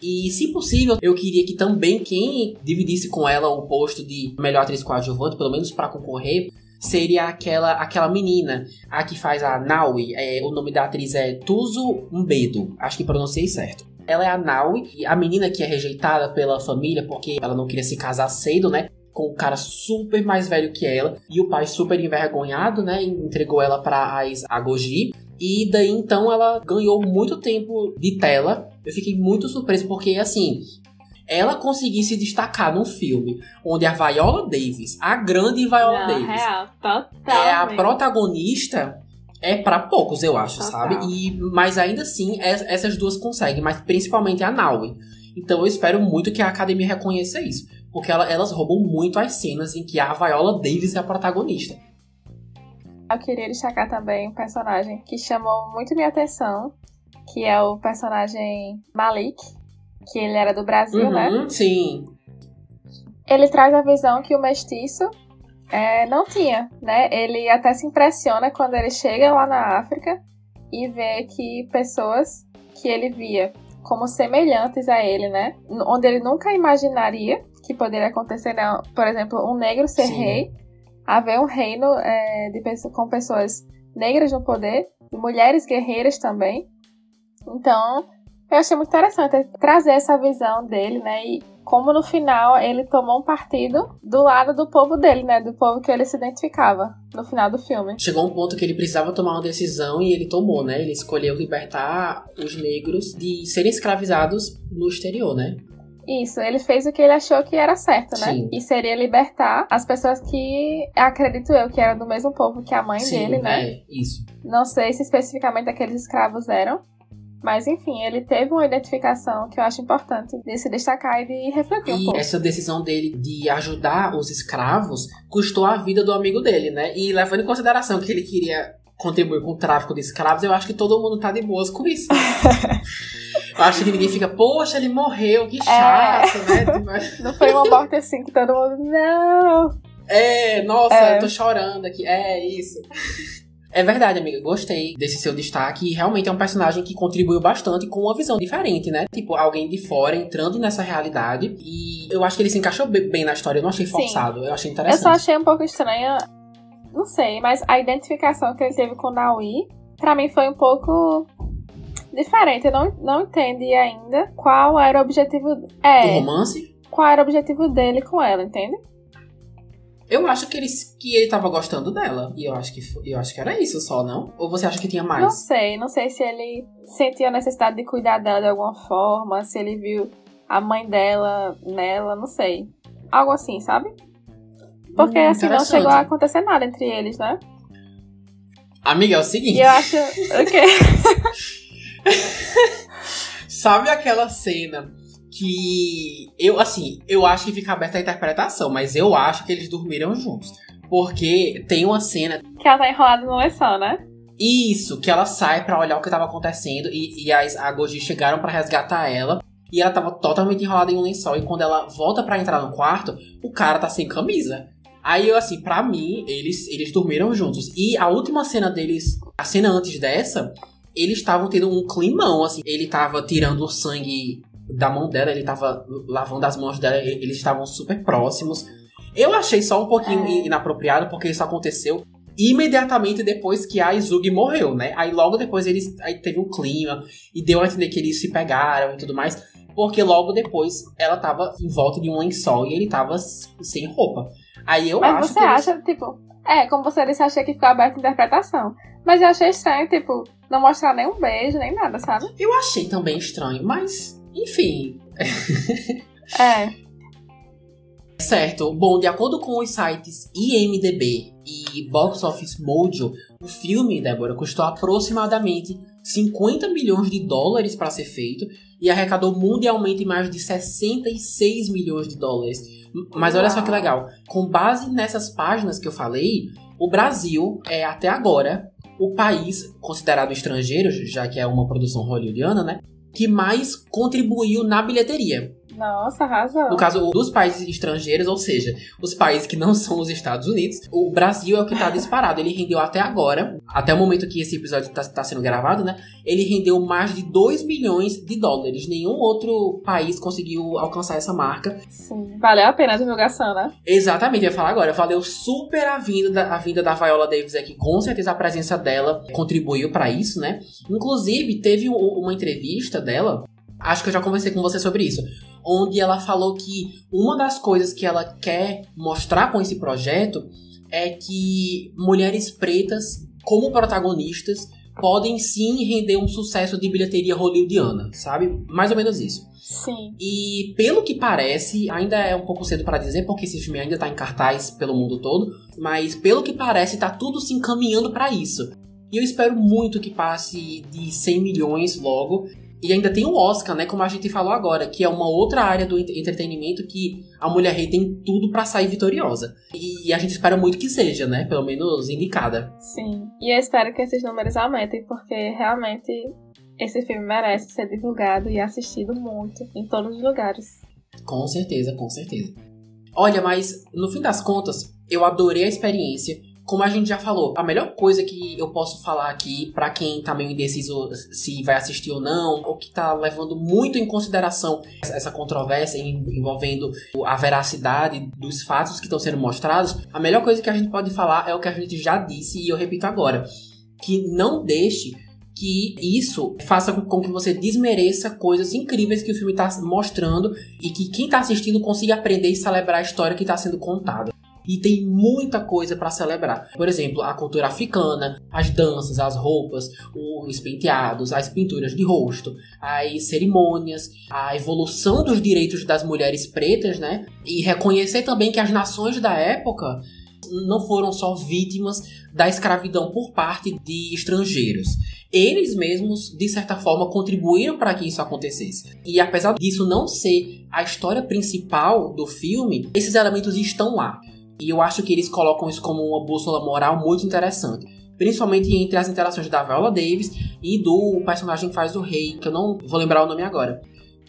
E, se possível, eu queria que também quem dividisse com ela o posto de melhor atriz coadjuvante, pelo menos para concorrer, seria aquela aquela menina, a que faz a Naui. É, o nome da atriz é Tuzo Umbedo. Acho que pronunciei certo. Ela é a Naui, a menina que é rejeitada pela família porque ela não queria se casar cedo, né? com um cara super mais velho que ela e o pai super envergonhado, né, entregou ela para a Goji e daí então ela ganhou muito tempo de tela. Eu fiquei muito surpreso porque assim, ela conseguir se destacar num filme onde a Viola Davis, a grande Viola Não, Davis,
é
a protagonista, é para poucos, eu acho, Total. sabe? E mas ainda assim, essas duas conseguem, mas principalmente a Naui. Então eu espero muito que a academia reconheça isso, porque ela, elas roubam muito as cenas em que a Viola Davis é a protagonista.
Eu queria destacar também um personagem que chamou muito minha atenção, que é o personagem Malik, que ele era do Brasil, né?
uhum, né? Sim.
Ele traz a visão que o mestiço é, não tinha, né? Ele até se impressiona quando ele chega lá na África e vê que pessoas que ele via como semelhantes a ele, né? Onde ele nunca imaginaria que poderia acontecer, né? por exemplo, um negro ser Sim. rei haver um reino é, de, com pessoas negras no poder, e mulheres guerreiras também. Então, eu achei muito interessante trazer essa visão dele, né? E como no final ele tomou um partido do lado do povo dele, né? Do povo que ele se identificava no final do filme.
Chegou um ponto que ele precisava tomar uma decisão e ele tomou, né? Ele escolheu libertar os negros de serem escravizados no exterior, né?
Isso, ele fez o que ele achou que era certo, né?
Sim.
E seria libertar as pessoas que, acredito eu, que eram do mesmo povo que a mãe
Sim,
dele, né?
É, isso.
Não sei se especificamente aqueles escravos eram. Mas enfim, ele teve uma identificação que eu acho importante de se destacar e de refletir um
e
pouco.
essa decisão dele de ajudar os escravos custou a vida do amigo dele, né? E levando em consideração que ele queria contribuir com o tráfico de escravos, eu acho que todo mundo tá de boas com isso. acho que ninguém fica, poxa, ele morreu, que chato, é...
né? Não foi uma morte assim que todo mundo, não.
É, nossa, é. eu tô chorando aqui. É, isso. É verdade, amiga. Gostei desse seu destaque. E realmente é um personagem que contribuiu bastante com uma visão diferente, né? Tipo, alguém de fora entrando nessa realidade. E eu acho que ele se encaixou bem na história. Eu não achei forçado. Sim. Eu achei interessante.
Eu só achei um pouco estranha. Não sei, mas a identificação que ele teve com o Naui, pra mim foi um pouco diferente. Eu não, não entendi ainda qual era o objetivo. É.
O romance?
Qual era o objetivo dele com ela, entende?
Eu acho que ele, que ele tava gostando dela. E eu acho, que, eu acho que era isso só, não? Ou você acha que tinha mais?
Não sei. Não sei se ele sentia a necessidade de cuidar dela de alguma forma. Se ele viu a mãe dela nela. Não sei. Algo assim, sabe? Porque hum, assim, não chegou a acontecer nada entre eles, né?
Amiga, é o seguinte.
E eu acho. O quê?
sabe aquela cena que eu, assim, eu acho que fica aberta a interpretação, mas eu acho que eles dormiram juntos. Porque tem uma cena.
Que ela tá enrolada no lençol, né?
Isso, que ela sai para olhar o que tava acontecendo e, e as a Goji chegaram para resgatar ela. E ela tava totalmente enrolada em um lençol. E quando ela volta para entrar no quarto, o cara tá sem camisa. Aí eu, assim, pra mim, eles, eles dormiram juntos. E a última cena deles, a cena antes dessa, eles estavam tendo um climão, assim. Ele tava tirando o sangue da mão dela, ele tava lavando as mãos dela, eles estavam super próximos. Eu achei só um pouquinho é. inapropriado, porque isso aconteceu imediatamente depois que a Izugi morreu, né? Aí logo depois eles aí teve um clima e deu a entender que eles se pegaram e tudo mais, porque logo depois ela tava em volta de um lençol e ele tava sem roupa. Aí eu
Mas
acho
você acha, eles... tipo, é, como você disse, achei que ficou aberta a interpretação. Mas eu achei estranho, tipo, não mostrar nem um beijo, nem nada, sabe?
Eu achei também estranho, mas enfim.
É.
Certo. Bom, de acordo com os sites IMDB e Box Office Mojo, o filme, Débora, custou aproximadamente 50 milhões de dólares para ser feito e arrecadou mundialmente mais de 66 milhões de dólares. Mas olha só que legal. Com base nessas páginas que eu falei, o Brasil é até agora o país considerado estrangeiro, já que é uma produção hollywoodiana, né? que mais contribuiu na bilheteria.
Nossa, arrasou.
No caso dos países estrangeiros, ou seja, os países que não são os Estados Unidos, o Brasil é o que está disparado. Ele rendeu até agora, até o momento que esse episódio está tá sendo gravado, né? Ele rendeu mais de 2 milhões de dólares. Nenhum outro país conseguiu alcançar essa marca.
Sim, valeu a pena a divulgação, né?
Exatamente, eu ia falar agora. Valeu super a vinda, da, a vinda da Viola Davis aqui. Com certeza a presença dela contribuiu para isso, né? Inclusive, teve uma entrevista dela Acho que eu já conversei com você sobre isso onde ela falou que uma das coisas que ela quer mostrar com esse projeto é que mulheres pretas, como protagonistas, podem sim render um sucesso de bilheteria hollywoodiana, sabe? Mais ou menos isso.
Sim.
E pelo que parece, ainda é um pouco cedo para dizer, porque esse filme ainda tá em cartaz pelo mundo todo, mas pelo que parece, tá tudo se encaminhando para isso. E eu espero muito que passe de 100 milhões logo e ainda tem o Oscar, né? Como a gente falou agora, que é uma outra área do entretenimento que a Mulher Rei tem tudo para sair vitoriosa. E, a gente espera muito que seja, né? Pelo menos indicada.
Sim. E eu espero que esses números aumentem, porque realmente esse filme merece ser divulgado e assistido muito em todos os lugares.
Com certeza, com certeza. Olha, mas no fim das contas, eu adorei a experiência como a gente já falou, a melhor coisa que eu posso falar aqui para quem tá meio indeciso se vai assistir ou não, ou que tá levando muito em consideração essa controvérsia envolvendo a veracidade dos fatos que estão sendo mostrados, a melhor coisa que a gente pode falar é o que a gente já disse e eu repito agora, que não deixe que isso faça com que você desmereça coisas incríveis que o filme está mostrando e que quem está assistindo consiga aprender e celebrar a história que está sendo contada e tem muita coisa para celebrar. Por exemplo, a cultura africana, as danças, as roupas, os penteados, as pinturas de rosto, as cerimônias, a evolução dos direitos das mulheres pretas, né? E reconhecer também que as nações da época não foram só vítimas da escravidão por parte de estrangeiros. Eles mesmos, de certa forma, contribuíram para que isso acontecesse. E apesar disso não ser a história principal do filme, esses elementos estão lá. E eu acho que eles colocam isso como uma bússola moral muito interessante. Principalmente entre as interações da Viola Davis e do personagem que faz o rei, que eu não vou lembrar o nome agora.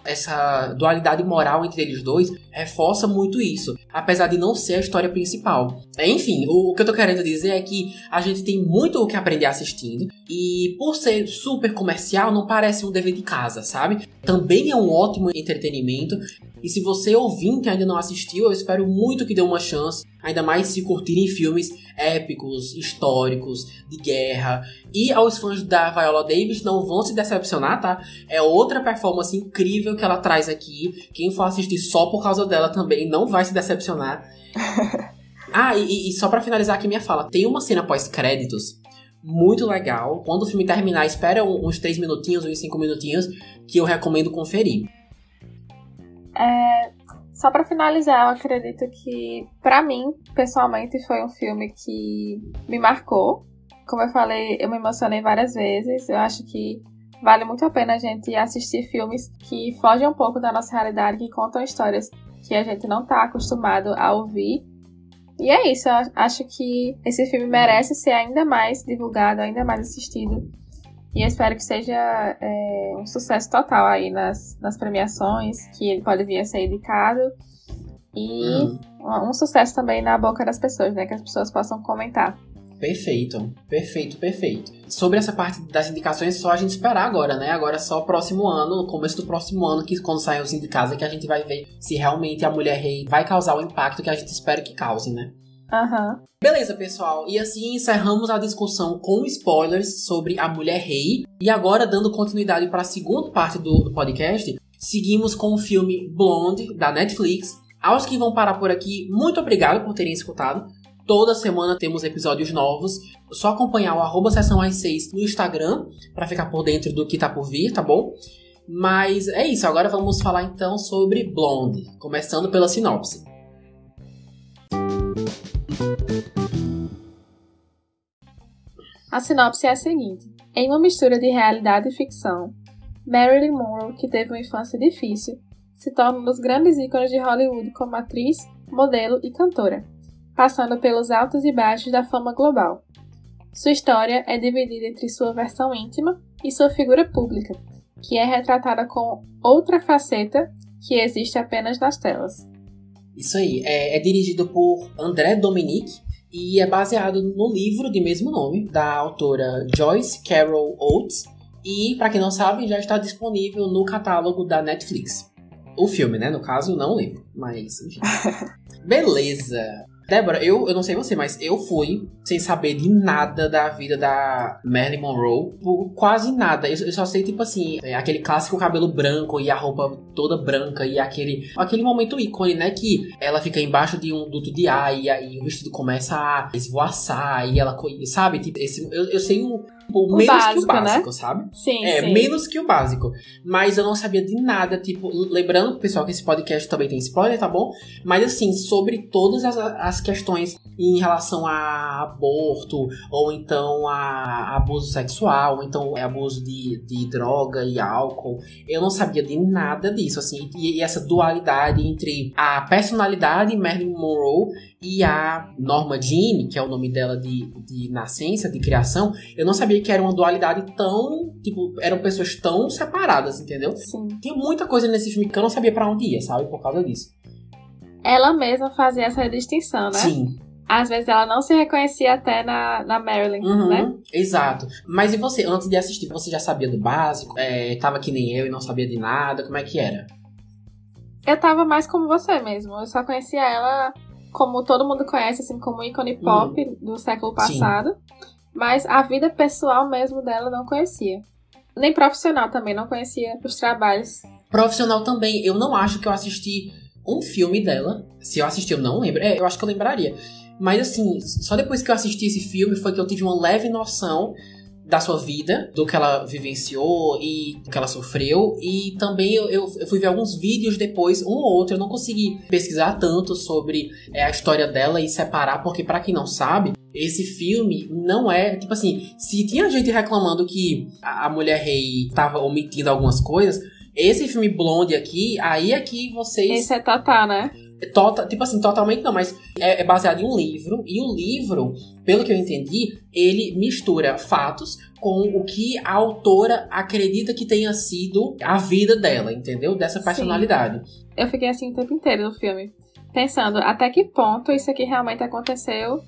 essa dualidade moral entre eles dois reforça muito isso, apesar de não ser a história principal. Enfim, o, o que eu tô querendo dizer é que a gente tem muito o que aprender assistindo, e por ser super comercial, não parece um dever de casa, sabe? Também é um ótimo entretenimento, e se você ouvinte ainda não assistiu, eu espero muito que dê uma chance, ainda mais se curtirem filmes épicos, históricos, de guerra. E aos fãs da Viola Davis não vão se decepcionar, tá? É outra performance incrível que ela traz aqui. Quem for assistir só por causa dela também não vai se decepcionar. ah, e, e só para finalizar aqui minha fala, tem uma cena pós-créditos muito legal. Quando o filme terminar, espera uns 3 minutinhos, uns 5 minutinhos, que eu recomendo conferir.
É, só para finalizar, eu acredito que, para mim, pessoalmente, foi um filme que me marcou. Como eu falei, eu me emocionei várias vezes. Eu acho que vale muito a pena a gente assistir filmes que fogem um pouco da nossa realidade, que contam histórias que a gente não está acostumado a ouvir. E é isso, eu acho que esse filme merece ser ainda mais divulgado, ainda mais assistido e eu espero que seja é, um sucesso total aí nas, nas premiações, que ele pode vir a ser indicado. E hum. um, um sucesso também na boca das pessoas, né? Que as pessoas possam comentar.
Perfeito, perfeito, perfeito. Sobre essa parte das indicações, só a gente esperar agora, né? Agora é só o próximo ano, começo do próximo ano, que quando saem os indicados, é que a gente vai ver se realmente a Mulher Rei vai causar o impacto que a gente espera que cause, né?
Uhum.
Beleza, pessoal. E assim encerramos a discussão com spoilers sobre a Mulher Rei. E agora, dando continuidade para a segunda parte do, podcast, seguimos com o filme Blonde, da Netflix. Aos que vão parar por aqui, muito obrigado por terem escutado. Toda semana temos episódios novos. É só acompanhar o arroba sessão às 6 no Instagram para ficar por dentro do que tá por vir, tá bom? Mas é isso, agora vamos falar então sobre Blonde, começando pela sinopse.
A sinopse é a seguinte: em uma mistura de realidade e ficção, Marilyn Monroe, que teve uma infância difícil, se torna um dos grandes ícones de Hollywood como atriz, modelo e cantora, passando pelos altos e baixos da fama global. Sua história é dividida entre sua versão íntima e sua figura pública, que é retratada com outra faceta que existe apenas nas telas.
Isso aí. É, é dirigido por André Dominique e é baseado no livro de mesmo nome, da autora Joyce Carol Oates. E, para quem não sabe, já está disponível no catálogo da Netflix. O filme, né? No caso, não o livro. Mas, enfim. Beleza. Débora, eu, eu não sei você, mas eu fui sem saber de nada da vida da Marilyn Monroe. Quase nada. Eu, eu, só sei, tipo assim, é aquele clássico cabelo branco e a roupa toda branca e aquele, aquele momento ícone, né? Que ela fica embaixo de um duto de ar e aí o vestido começa a esvoaçar e ela, sabe? Tipo, esse, eu, eu sei um Tipo, menos básico, que o básico, né? sabe?
Sim,
É,
sim.
menos que o básico. Mas eu não sabia de nada, tipo, lembrando, pessoal, que esse podcast também tem spoiler, tá bom? Mas assim, sobre todas as, as questões em relação a aborto, ou então a abuso sexual, ou então é abuso de, de droga e álcool, eu não sabia de nada disso, assim. E, e essa dualidade entre a personalidade Marilyn Monroe e a Norma Jean, que é o nome dela de, de nascença, de criação, eu não sabia que era uma dualidade tão. Tipo, eram pessoas tão separadas, entendeu?
Sim.
Tinha muita coisa nesse filme que eu não sabia para onde ia, sabe? Por causa disso.
Ela mesma fazia essa distinção, né?
Sim.
Às vezes ela não se reconhecia até na, na Marilyn,
Uhum,
né?
Exato. Mas e você, antes de assistir, você já sabia do básico? É, tava que nem eu e não sabia de nada? Como é que era?
Eu tava mais como você mesmo. Eu só conhecia ela como todo mundo conhece, assim, como ícone pop do século passado. Mas a vida pessoal mesmo dela não conhecia. Nem profissional também, não conhecia os trabalhos.
Profissional também. Eu não acho que eu assisti um filme dela. Se eu assisti, eu não lembro. É, eu acho que eu lembraria. Mas assim, só depois que eu assisti esse filme foi que eu tive uma leve noção da sua vida, do que ela vivenciou e do que ela sofreu. E também eu, eu, fui ver alguns vídeos depois, um ou outro. Eu não consegui pesquisar tanto sobre é, a história dela e separar, porque para quem não sabe, esse filme não é. Tipo assim, se tinha gente reclamando que a, a mulher rei tava omitindo algumas coisas. Esse filme Blonde aqui, aí é que vocês
Esse é Tatá, né?
Tota, tipo assim, totalmente não, mas é, é, baseado em um livro. E o livro, pelo que eu entendi, ele mistura fatos com o que a autora acredita que tenha sido a vida dela, entendeu? Dessa personalidade.
Sim. Eu fiquei assim o tempo inteiro no filme. Pensando até que ponto isso aqui realmente aconteceu.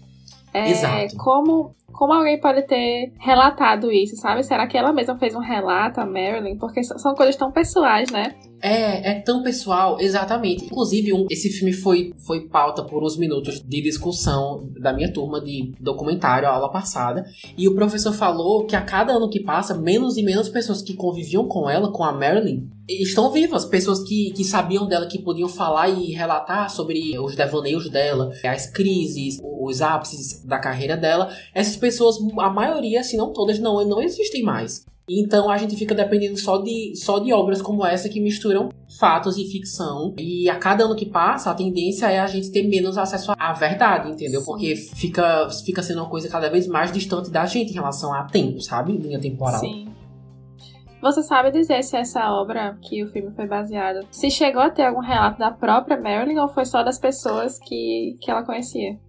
É,
Exato.
Como como alguém pode ter relatado isso, sabe? Será que ela mesma fez um relato, a Marilyn? Porque são coisas tão pessoais, né?
É, é tão pessoal, exatamente. Inclusive, um, esse filme foi, foi pauta por uns minutos de discussão da minha turma de documentário, a aula passada. E o professor falou que a cada ano que passa, menos e menos pessoas que conviviam com ela, com a Marilyn, estão vivas. Pessoas que, que sabiam dela, que podiam falar e relatar sobre os devaneios dela, as crises, os ápices da carreira dela. Essas pessoas, a maioria, se não todas, não, não existem mais. Então a gente fica dependendo só de, só de obras como essa que misturam fatos e ficção. E a cada ano que passa, a tendência é a gente ter menos acesso à verdade, entendeu? Porque fica, fica sendo uma coisa cada vez mais distante da gente em relação a tempo, sabe? Linha temporal.
Sim. Você sabe dizer se essa obra que o filme foi baseado, se chegou a ter algum relato da própria Marilyn ou foi só das pessoas que, que ela conhecia?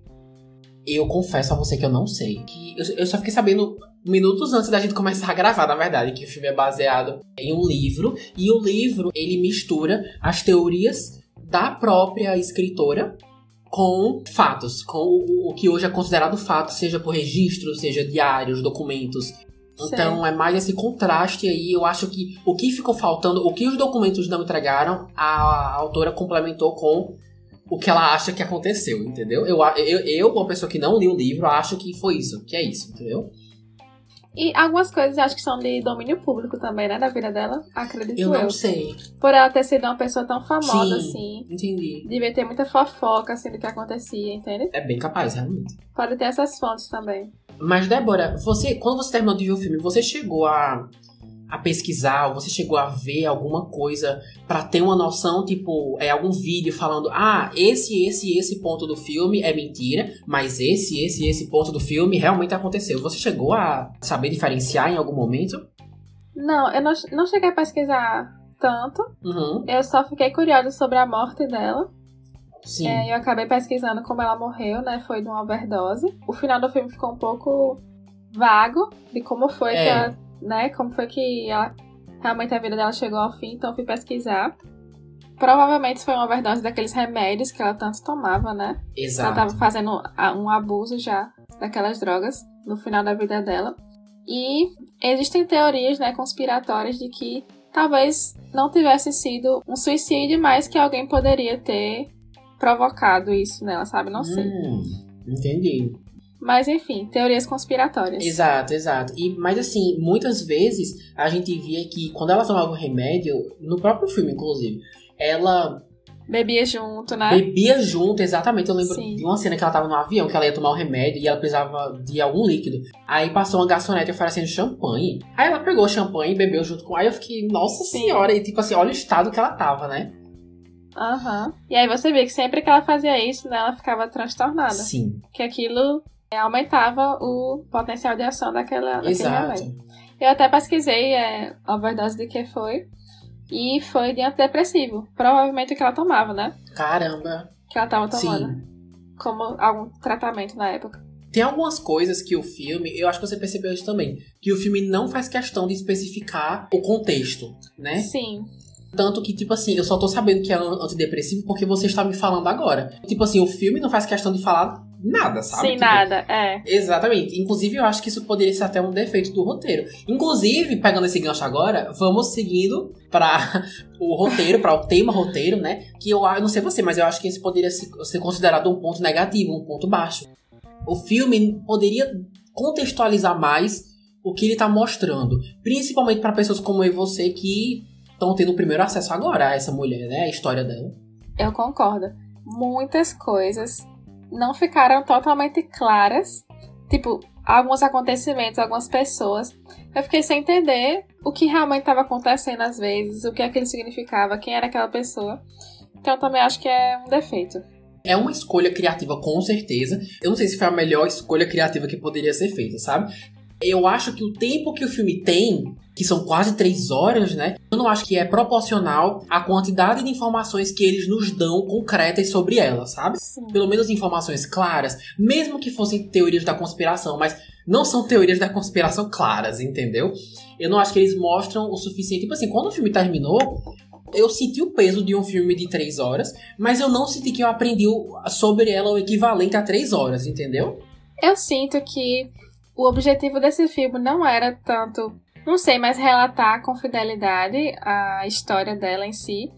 Eu confesso a você que eu não sei. Que eu, eu só fiquei sabendo minutos antes da gente começar a gravar, na verdade, que o filme é baseado em um livro. E o livro, ele mistura as teorias da própria escritora com fatos, com o que hoje é considerado fato, seja por registro, seja diários, documentos. Então é mais esse contraste aí. Eu acho que o que ficou faltando, o que os documentos não entregaram, a autora complementou com o que ela acha que aconteceu, entendeu? Eu, eu, eu, uma pessoa que não li o livro, acho que foi isso, que é isso, entendeu?
E algumas coisas acho que são de domínio público também, né? Da vida dela, acredito eu.
Eu não sei.
Por ela ter sido uma pessoa tão famosa
Sim,
assim.
Entendi.
Devia ter muita fofoca assim do que acontecia, entende?
É bem capaz, realmente.
Pode ter essas fontes também.
Mas, Débora, você, quando você terminou de ver o filme, você chegou a a pesquisar, ou você chegou a ver alguma coisa para ter uma noção, tipo, é algum vídeo falando, ah, esse, esse, esse ponto do filme é mentira, mas esse, esse, esse ponto do filme realmente aconteceu. Você chegou a saber diferenciar em algum momento?
Não, eu não, não cheguei a pesquisar tanto.
Uhum.
Eu só fiquei curiosa sobre a morte dela.
Sim.
É, eu acabei pesquisando como ela morreu, né? Foi de uma overdose. O final do filme ficou um pouco vago de como foi
É.
que ela né? Como foi que ela, realmente a vida dela chegou ao fim, então eu fui pesquisar. Provavelmente foi uma overdose daqueles remédios que ela tanto tomava, né? Ela
Exato.
tava fazendo um abuso já daquelas drogas no final da vida dela. E existem teorias, né, conspiratórias de que talvez não tivesse sido um suicídio, mas que alguém poderia ter provocado isso nela, sabe? Não sei.
Hum, entendi.
Mas enfim, teorias conspiratórias.
Exato, exato. E, mas assim, muitas vezes a gente via que quando ela tomava o remédio, no próprio filme, inclusive, ela
Bebia junto, né?
bebia junto, exatamente. Eu lembro
Sim.
de uma cena que ela tava no avião, que ela ia tomar o remédio e ela precisava de algum líquido. Aí passou uma garçonete oferecendo champanhe. Aí ela pegou o champanhe e bebeu junto com. Aí eu fiquei, nossa
Sim.
senhora, e tipo assim, olha o estado que ela tava, né?
Aham. E aí você vê que sempre que ela fazia isso, né, ela ficava transtornada.
Sim,
Que aquilo aumentava o potencial de ação daquela, daquele
exato.
remédio. Eu até pesquisei é, a overdose de que foi. E foi de antidepressivo. Provavelmente o que ela tomava, né?
Caramba.
Que ela tava tomando.
Sim.
Como algum tratamento na época.
Tem algumas coisas que o filme, eu acho que você percebeu isso também, que o filme não faz questão de especificar o contexto, né?
Sim.
Tanto que, tipo assim, eu só tô sabendo que é antidepressivo porque você está me falando agora. Tipo assim, o filme não faz questão de falar nada, sabe?
Sem
Tipo,
nada, é.
Exatamente. Inclusive, eu acho que isso poderia ser até um defeito do roteiro. Inclusive, pegando esse gancho agora, vamos seguindo para o roteiro, para o tema roteiro, né? Que eu, eu não sei você, mas eu acho que esse poderia se- ser considerado um ponto negativo, um ponto baixo. O filme poderia contextualizar mais o que ele tá mostrando, principalmente para pessoas como eu e você que estão tendo o primeiro acesso agora a essa mulher, né? A história dela.
Eu concordo. Muitas coisas não ficaram totalmente claras. Tipo, alguns acontecimentos, algumas pessoas. Eu fiquei sem entender o que realmente estava acontecendo às vezes, o que aquilo significava, quem era aquela pessoa. Então também acho que é um defeito.
É uma escolha criativa, com certeza. Eu não sei se foi a melhor escolha criativa que poderia ser feita, sabe? Eu acho que o tempo que o filme tem que são quase três horas, né? Eu não acho que é proporcional à quantidade de informações que eles nos dão concretas sobre ela, sabe?
Sim.
Pelo menos informações claras, mesmo que fossem teorias da conspiração, mas não são teorias da conspiração claras, entendeu? Eu não acho que eles mostram o suficiente. Tipo assim, quando o filme terminou, eu senti o peso de um filme de três horas, mas eu não senti que eu aprendi sobre ela o equivalente a três horas, entendeu?
Eu sinto que o objetivo desse filme não era tanto, não sei, mas relatar com fidelidade a história dela em si,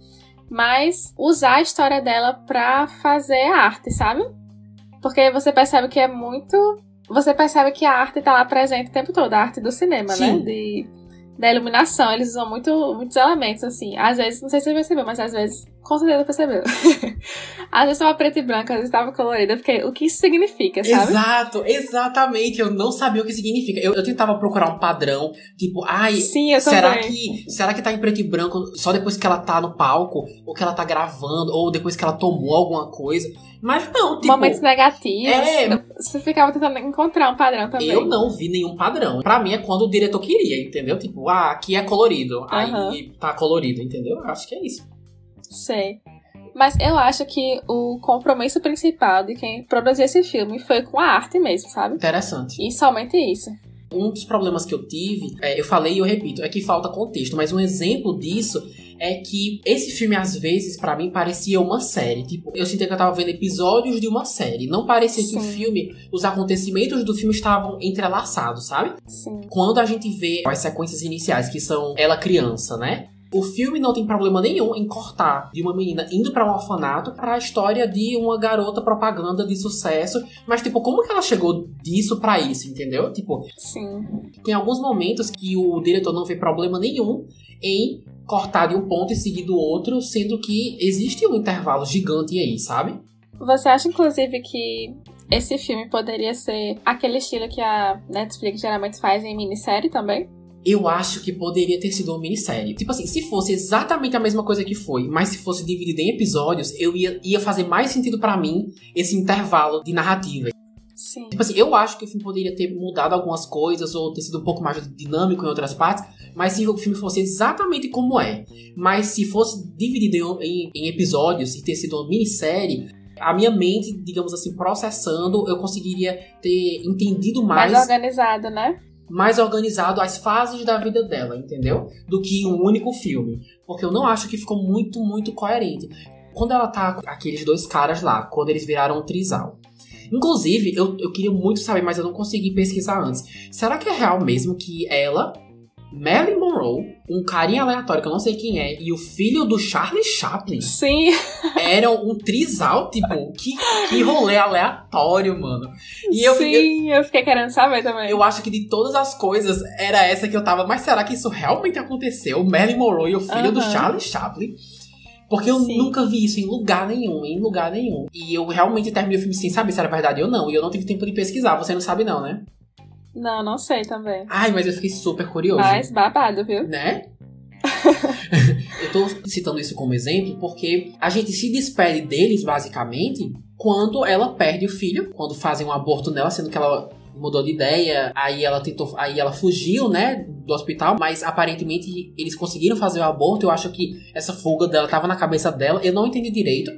mas usar a história dela pra fazer arte, sabe? Porque você percebe que é muito. Você percebe que a arte tá lá presente o tempo todo, a arte do cinema,
Sim.
né? De, da iluminação. Eles usam muito, muitos elementos, assim. Às vezes, não sei se você percebeu, mas às vezes, com certeza percebeu. às vezes tava preto e branco, às vezes tava colorida, porque o que isso significa, sabe?
Exato, exatamente. Eu não sabia o que significa. Eu, eu tentava procurar um padrão, tipo, ai,
Sim, eu
será
também.
que será que tá em preto e branco só depois que ela tá no palco, ou que ela tá gravando, ou depois que ela tomou alguma coisa? Mas não, tipo,
Momentos negativos.
É.
Você ficava tentando encontrar um padrão também.
eu não vi nenhum padrão. Pra mim é quando o diretor queria, entendeu? Tipo, ah, aqui é colorido,
Aham.
aí tá colorido, entendeu? Eu acho que é isso.
Sei. Mas eu acho que o compromisso principal de quem produziu esse filme foi com a arte mesmo, sabe?
Interessante.
E somente isso.
Um dos problemas que eu tive, é, eu falei e eu repito, é que falta contexto. Mas um exemplo disso é que esse filme, às vezes, pra mim, parecia uma série. Tipo, eu sentia que eu tava vendo episódios de uma série. Não parecia que o
Sim.
filme, os acontecimentos do filme estavam entrelaçados, sabe?
Sim.
Quando a gente vê as sequências iniciais, que são ela criança, né? O filme não tem problema nenhum em cortar de uma menina indo pra um orfanato pra história de uma garota propaganda de sucesso. Mas, tipo, como que ela chegou disso pra isso, entendeu? Tipo,
Sim.
tem alguns momentos que o diretor não vê problema nenhum em cortar de um ponto e seguir do outro, sendo que existe um intervalo gigante aí, sabe?
Você acha, inclusive, que esse filme poderia ser aquele estilo que a Netflix geralmente faz em minissérie também?
Eu acho que poderia ter sido uma minissérie. Tipo assim, se fosse exatamente a mesma coisa que foi, mas se fosse dividido em episódios, eu ia, ia fazer mais sentido pra mim esse intervalo de narrativa.
Sim.
Tipo assim, eu acho que o filme poderia ter mudado algumas coisas ou ter sido um pouco mais dinâmico em outras partes, mas se o filme fosse exatamente como é, mas se fosse dividido em, em episódios e ter sido uma minissérie, a minha mente, digamos assim, processando, eu conseguiria ter entendido
Mais
mais,
organizado, né?
mais organizado as fases da vida dela, entendeu? Do que um único filme. Porque eu não acho que ficou muito, muito coerente. Quando ela tá com aqueles dois caras lá, quando eles viraram um trisal. Inclusive, eu, eu queria muito saber, mas eu não consegui pesquisar antes. Será que é real mesmo que ela, Marilyn Monroe, um carinha aleatório que eu não sei quem é, e o filho do Charlie Chaplin
Sim.
eram um trisal? Tipo, que, que rolê aleatório, mano. E eu,
Sim, eu fiquei querendo saber também.
eu acho que de todas as coisas era essa que eu tava. Mas será que isso realmente aconteceu? Marilyn Monroe e o filho do. Charlie Chaplin? Porque eu
Sim.
nunca vi isso em lugar nenhum, em lugar nenhum. E eu realmente terminei o filme sem saber se era verdade ou não. E eu não tive tempo de pesquisar. Você não sabe, não, né?
Não, não sei também.
Ai, mas eu fiquei super curioso.
Mas babado, viu?
Né? eu tô citando isso como exemplo porque a gente se despede deles, basicamente, quando ela perde o filho, quando fazem um aborto nela, sendo que ela mudou de ideia, aí ela tentou, aí ela fugiu, né, do hospital, mas aparentemente eles conseguiram fazer o aborto. Eu acho que essa fuga dela tava na cabeça dela. Eu não entendi direito.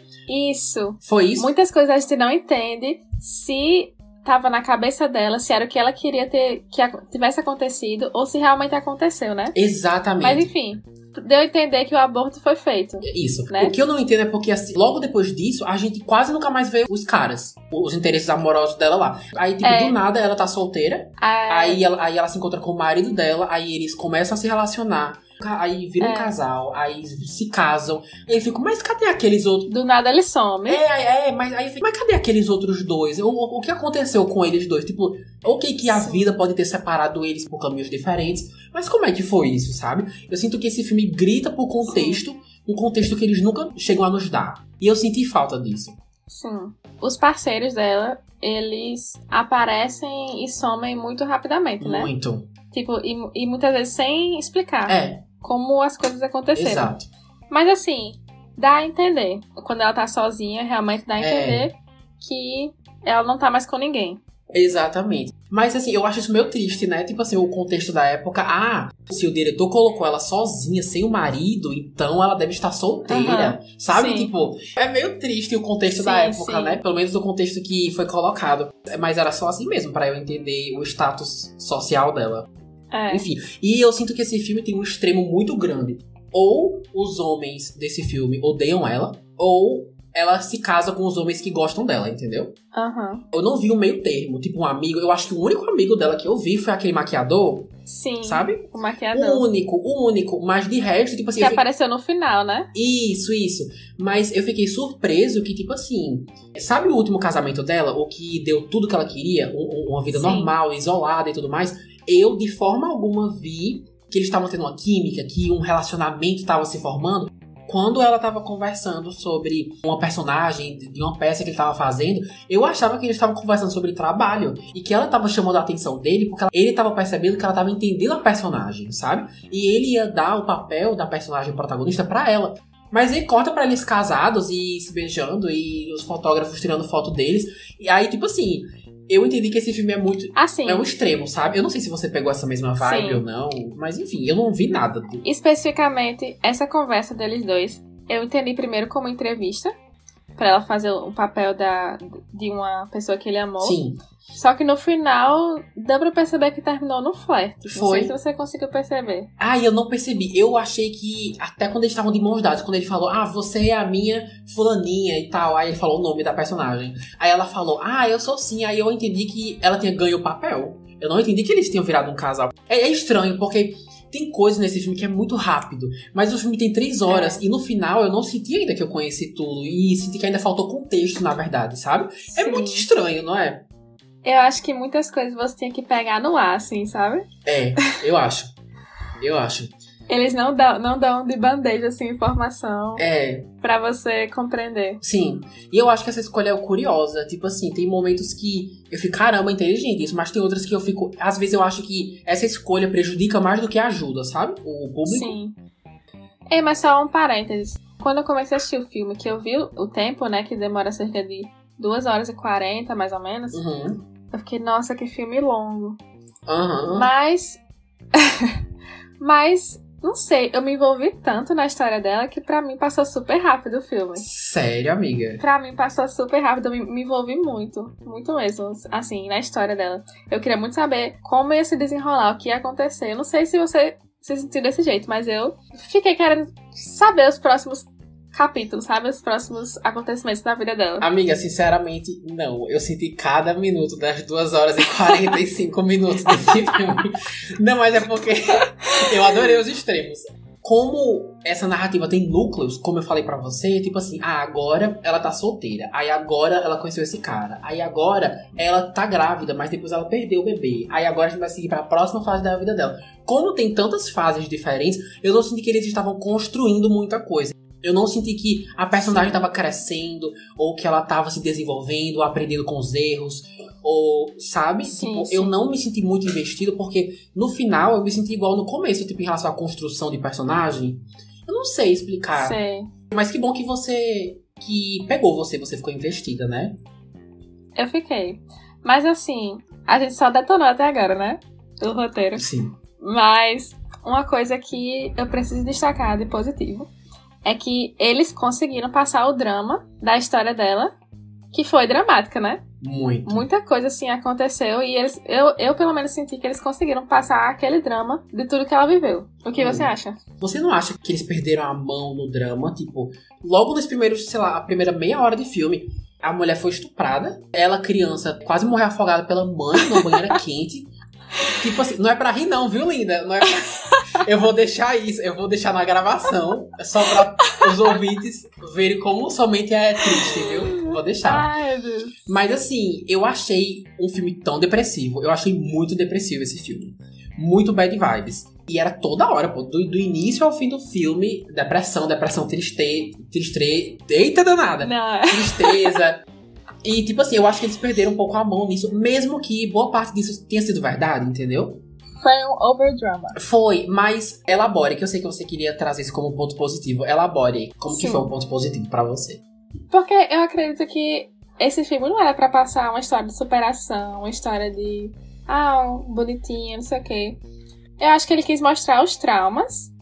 Isso.
Foi isso?
Muitas coisas a gente não entende se tava na cabeça dela, se era o que ela queria ter que tivesse acontecido ou se realmente aconteceu, né?
Exatamente.
Mas enfim, deu a entender que o aborto foi feito.
Isso.
né?
O que eu não entendo é porque, assim, logo depois disso, a gente quase nunca mais vê os caras, os interesses amorosos dela lá. Aí, tipo,
É.
do nada, ela tá solteira,
Ah,
aí ela, aí ela se encontra com o marido dela, aí eles começam a se relacionar, aí viram um
É.
casal, aí se casam, e aí fico, mas cadê aqueles outros?
Do nada ele some.
É, é, mas aí fica, mas cadê aqueles outros dois? O, o, o que aconteceu com eles dois? Tipo, ok que a
Sim.
vida pode ter separado eles por caminhos diferentes, mas como é que foi isso, sabe? Eu sinto que esse filme grita por contexto, um contexto que eles nunca chegam a nos dar. E eu senti falta disso.
Sim. Os parceiros dela, eles aparecem e somem muito rapidamente, né?
Muito.
Tipo, e, e muitas vezes sem explicar
É,
como as coisas aconteceram.
exato.
Mas assim, dá a entender. Quando ela tá sozinha, realmente dá a
É.
entender que ela não tá mais com ninguém.
Exatamente. Mas assim, eu acho isso meio triste, né? Tipo assim, o contexto da época. Ah, se o diretor colocou ela sozinha, sem o marido, então ela deve estar solteira.
Uhum.
Sabe?
Sim.
Tipo, é meio triste o contexto da
Sim,
época,
sim.
né? Pelo menos o contexto que foi colocado. Mas era só assim mesmo, pra eu entender o status social dela.
É.
Enfim, e eu sinto que esse filme tem um extremo muito grande. Ou os homens desse filme odeiam ela, ou ela se casa com os homens que gostam dela, entendeu?
Aham.
Eu não vi um meio termo, tipo um amigo. Eu acho que o único amigo dela que eu vi foi aquele maquiador,
Sim.
sabe?
O
O
maquiador.
único, o único. Mas de resto, tipo assim.
Que
eu fiquei-
apareceu no final, né?
Isso, isso. Mas eu fiquei surpreso que, tipo assim. Sabe o último casamento dela? O que deu tudo que ela queria? Um- um- uma vida
Sim.
normal, isolada e tudo mais. Eu, de forma alguma, vi que eles estavam tendo uma química, que um relacionamento estava se formando. Quando ela tava conversando sobre uma personagem de uma peça que ele tava fazendo, eu achava que eles estavam conversando sobre trabalho. E que ela tava chamando a atenção dele porque ele tava percebendo que ela tava entendendo a personagem, sabe? E ele ia dar o papel da personagem protagonista pra ela. Mas aí corta pra eles casados e se beijando e os fotógrafos tirando foto deles. E aí, tipo assim, eu entendi que esse filme é muito.
Assim,
É um extremo, sabe? Eu não sei se você pegou essa mesma vibe
Sim.
ou não. Mas enfim, eu não vi nada.
especificamente, essa conversa deles dois, eu entendi primeiro como entrevista. Pra ela fazer o papel da, de uma pessoa que ele amou.
Sim.
Só que no final, deu pra perceber que terminou no flerte. Não
Foi.
sei se você conseguiu perceber.
Ah, eu não percebi. Eu achei que até quando eles estavam de mãos dadas, quando ele falou, ah, você é a minha fulaninha e tal. Aí ele falou o nome da personagem. Aí ela falou, ah, eu sou sim. Aí eu entendi que ela tinha ganho o papel. Eu não entendi que eles tinham virado um casal. É, é estranho, porque tem coisa nesse filme que é muito rápido. Mas o filme tem três horas. E no final eu não senti ainda que eu conheci tudo. E senti que ainda faltou contexto, na verdade, sabe? É
Sim.
muito estranho, não é?
Eu acho que muitas coisas você tem que pegar no ar, assim, sabe?
É, eu acho. Eu acho.
Eles não dão, não dão de bandeja, assim, informação
É,
pra você compreender.
Sim. E eu acho que essa escolha é curiosa. Tipo assim, tem momentos que eu fico, caramba, inteligente isso, mas tem outras que eu fico. Às vezes eu acho que essa escolha prejudica mais do que ajuda, sabe? O público.
Sim. Ei, mas só um parênteses. Quando eu comecei a assistir o filme, que eu vi o tempo, né, que demora cerca de 2 horas e 40, mais ou menos,
Uhum.
eu fiquei, nossa, que filme longo.
Aham.
Mas. mas, não sei, eu me envolvi tanto na história dela que pra mim passou super rápido o filme.
Sério, amiga.
Pra mim passou super rápido, eu me, me envolvi muito, muito mesmo, assim, na história dela. Eu queria muito saber como ia se desenrolar, o que ia acontecer. Eu não sei se você se sentiu desse jeito, mas eu fiquei querendo saber os próximos capítulos, sabe? Os próximos acontecimentos da vida dela.
Amiga, sinceramente, não. Eu senti cada minuto das 2 horas e 45 minutos desse filme. Não, mas é porque eu adorei os extremos. Como essa narrativa tem núcleos, como eu falei pra você, tipo assim, ah, agora ela tá solteira. Aí agora ela conheceu esse cara. Aí agora ela tá grávida, mas depois ela perdeu o bebê. Aí agora a gente vai seguir pra próxima fase da vida dela. Como tem tantas fases diferentes, eu não senti que eles estavam construindo muita coisa. Eu não senti que a personagem tava crescendo, ou que ela tava se desenvolvendo, aprendendo com os erros, ou, sabe?
Sim,
tipo,
sim.
eu não me senti muito investido, porque no final eu me senti igual no começo, tipo, em relação à construção de personagem. Eu não sei explicar.
Sei.
Mas que bom que você. que pegou você, você ficou investida, né?
Eu fiquei. Mas assim, a gente só detonou até agora, né? O roteiro.
Sim.
Mas uma coisa que eu preciso destacar de positivo é que eles conseguiram passar o drama da história dela, que foi dramática, né?
Muito.
Muita coisa assim aconteceu e eles, eu, eu pelo menos senti que eles conseguiram passar aquele drama de tudo que ela viveu. O que
Hum.
você acha?
Você não acha que eles perderam a mão no drama? Tipo, logo nos primeiros, sei lá, a primeira meia hora de filme, a mulher foi estuprada, ela, criança, quase morreu afogada pela mãe numa banheira quente. Tipo assim, não é pra rir, não, viu, linda? Não é pra... Eu vou deixar isso, eu vou deixar na gravação, só pra os ouvintes verem como somente é triste, viu? Vou deixar.
Ai, Deus.
Mas assim, eu achei um filme tão depressivo. Eu achei muito depressivo esse filme. Muito bad vibes. E era toda hora, pô. Do, do início ao fim do filme, depressão, depressão, triste, triste. Eita danada!
Não,
Tristeza. E, tipo assim, eu acho que eles perderam um pouco a mão nisso, mesmo que boa parte disso tenha sido verdade, entendeu?
foi um overdrama.
Foi, mas elabore, que eu sei que você queria trazer isso como um ponto positivo. Elabore como que
Sim.
foi um ponto positivo pra você.
Porque eu acredito que esse filme não era pra passar uma história de superação, uma história de ah, bonitinho, não sei o quê. Eu acho que ele quis mostrar os traumas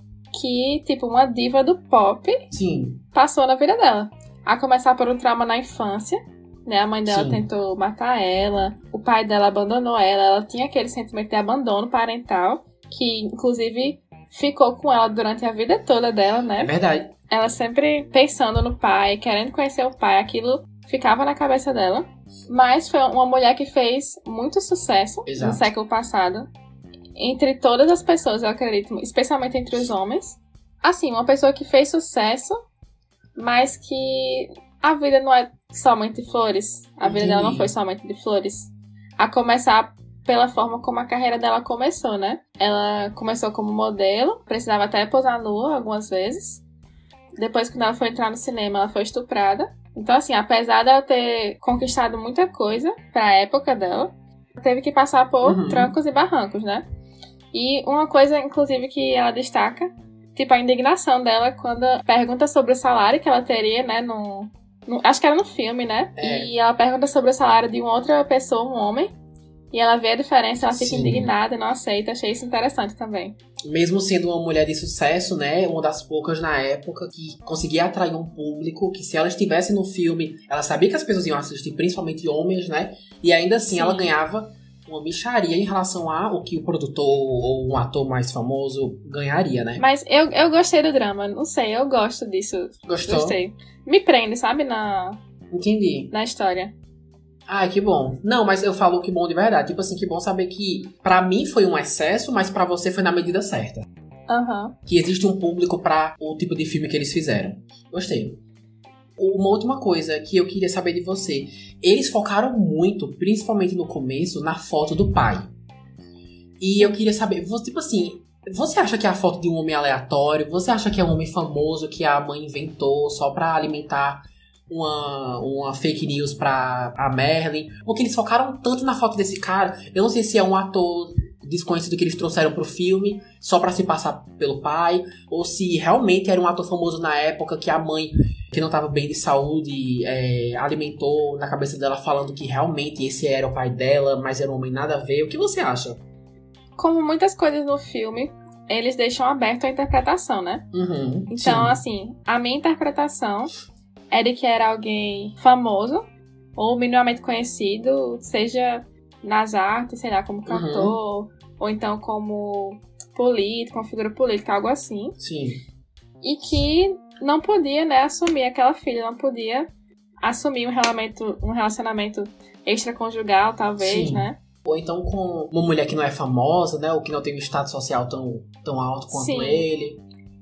que, tipo, uma diva do pop
Sim.
passou na vida dela. A começar por um trauma na infância, né? A mãe dela
Sim.
tentou matar ela, o pai dela abandonou ela, ela tinha aquele sentimento de abandono parental, que inclusive ficou com ela durante a vida toda dela,
É
né?
verdade.
Ela sempre pensando no pai, querendo conhecer o pai, aquilo ficava na cabeça dela. Mas foi uma mulher que fez muito sucesso
Exato.
no século passado. Entre todas as pessoas, eu acredito, especialmente entre os homens. Assim, uma pessoa que fez sucesso, mas que a vida não é somente de flores. A vida dela não foi somente de flores. A começar pela forma como a carreira dela começou, né? Ela começou como modelo, precisava até posar nua algumas vezes. Depois, quando ela foi entrar no cinema, ela foi estuprada. Então, assim, apesar dela ter conquistado muita coisa pra época dela, teve que passar por
Uhum.
trancos e barrancos, né? E uma coisa, inclusive, que ela destaca, tipo, a indignação dela quando pergunta sobre o salário que ela teria, né, no... acho que era no filme, né?
É.
E ela pergunta sobre o salário de uma outra pessoa, um homem, e ela vê a diferença, ela fica
Sim.
indignada e não aceita. Achei isso interessante também.
Mesmo sendo uma mulher de sucesso, né? Uma das poucas na época que conseguia atrair um público, que se ela estivesse no filme, ela sabia que as pessoas iam assistir, principalmente homens, né? E ainda assim
Sim.
ela ganhava uma micharia em relação a o que o produtor ou um ator mais famoso ganharia, né?
Mas eu, eu gostei do drama, não sei, eu gosto disso.
Gostou?
Gostei. Me prende, sabe, na,
Entendi.
na história.
Ai, que bom. Não, mas eu falo que bom de verdade. Tipo assim, que bom saber que pra mim foi um excesso, mas pra você foi na medida certa.
Aham.
que existe um público para o tipo de filme que eles fizeram. Gostei. Uma última coisa que eu queria saber de você. Eles focaram muito, principalmente no começo, na foto do pai. E eu queria saber, tipo assim, você acha que é a foto de um homem aleatório? Você acha que é um homem famoso que a mãe inventou só pra alimentar uma, uma fake news pra a Merlin? Porque eles focaram tanto na foto desse cara. Eu não sei se é um ator desconhecido que eles trouxeram pro filme só pra se passar pelo pai, ou se realmente era um ator famoso na época que a mãe, que não tava bem de saúde, é, alimentou na cabeça dela falando que realmente esse era o pai dela, mas era um homem nada a ver. O que você acha?
Como muitas coisas no filme, eles deixam aberto a interpretação, né?
Uhum,
Então,
sim.
assim, a minha interpretação é de que era alguém famoso ou minimamente conhecido, seja nas artes, sei lá, como
Uhum.
cantor, ou então como político, uma figura política, algo assim.
Sim.
E que não podia, né, assumir aquela filha, não podia assumir um relacionamento, um relacionamento extraconjugal, talvez,
Sim.
né?
Ou então com uma mulher que não é famosa, né? Ou que não tem um status social tão, tão alto quanto
Sim.
ele.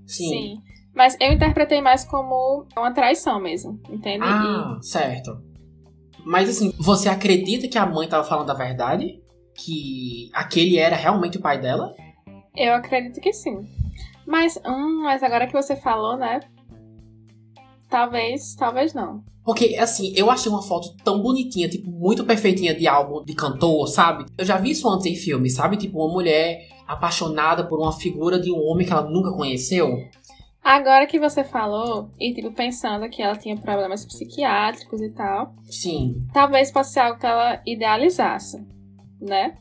Sim.
Mas eu interpretei mais como uma traição mesmo, entende?
Ah, certo. Mas assim, você acredita que a mãe tava falando a verdade? Que aquele era realmente o pai dela?
Eu acredito que sim. Mas, hum, mas agora que você falou, né? Talvez, talvez não.
Porque, assim, eu achei uma foto tão bonitinha, tipo, muito perfeitinha de álbum de cantor, sabe? Eu já vi isso antes em filme, sabe? Tipo, uma mulher apaixonada por uma figura de um homem que ela nunca conheceu.
Agora que você falou, e tipo, pensando que ela tinha problemas psiquiátricos e tal,
Sim.
talvez fosse algo que ela idealizasse, né?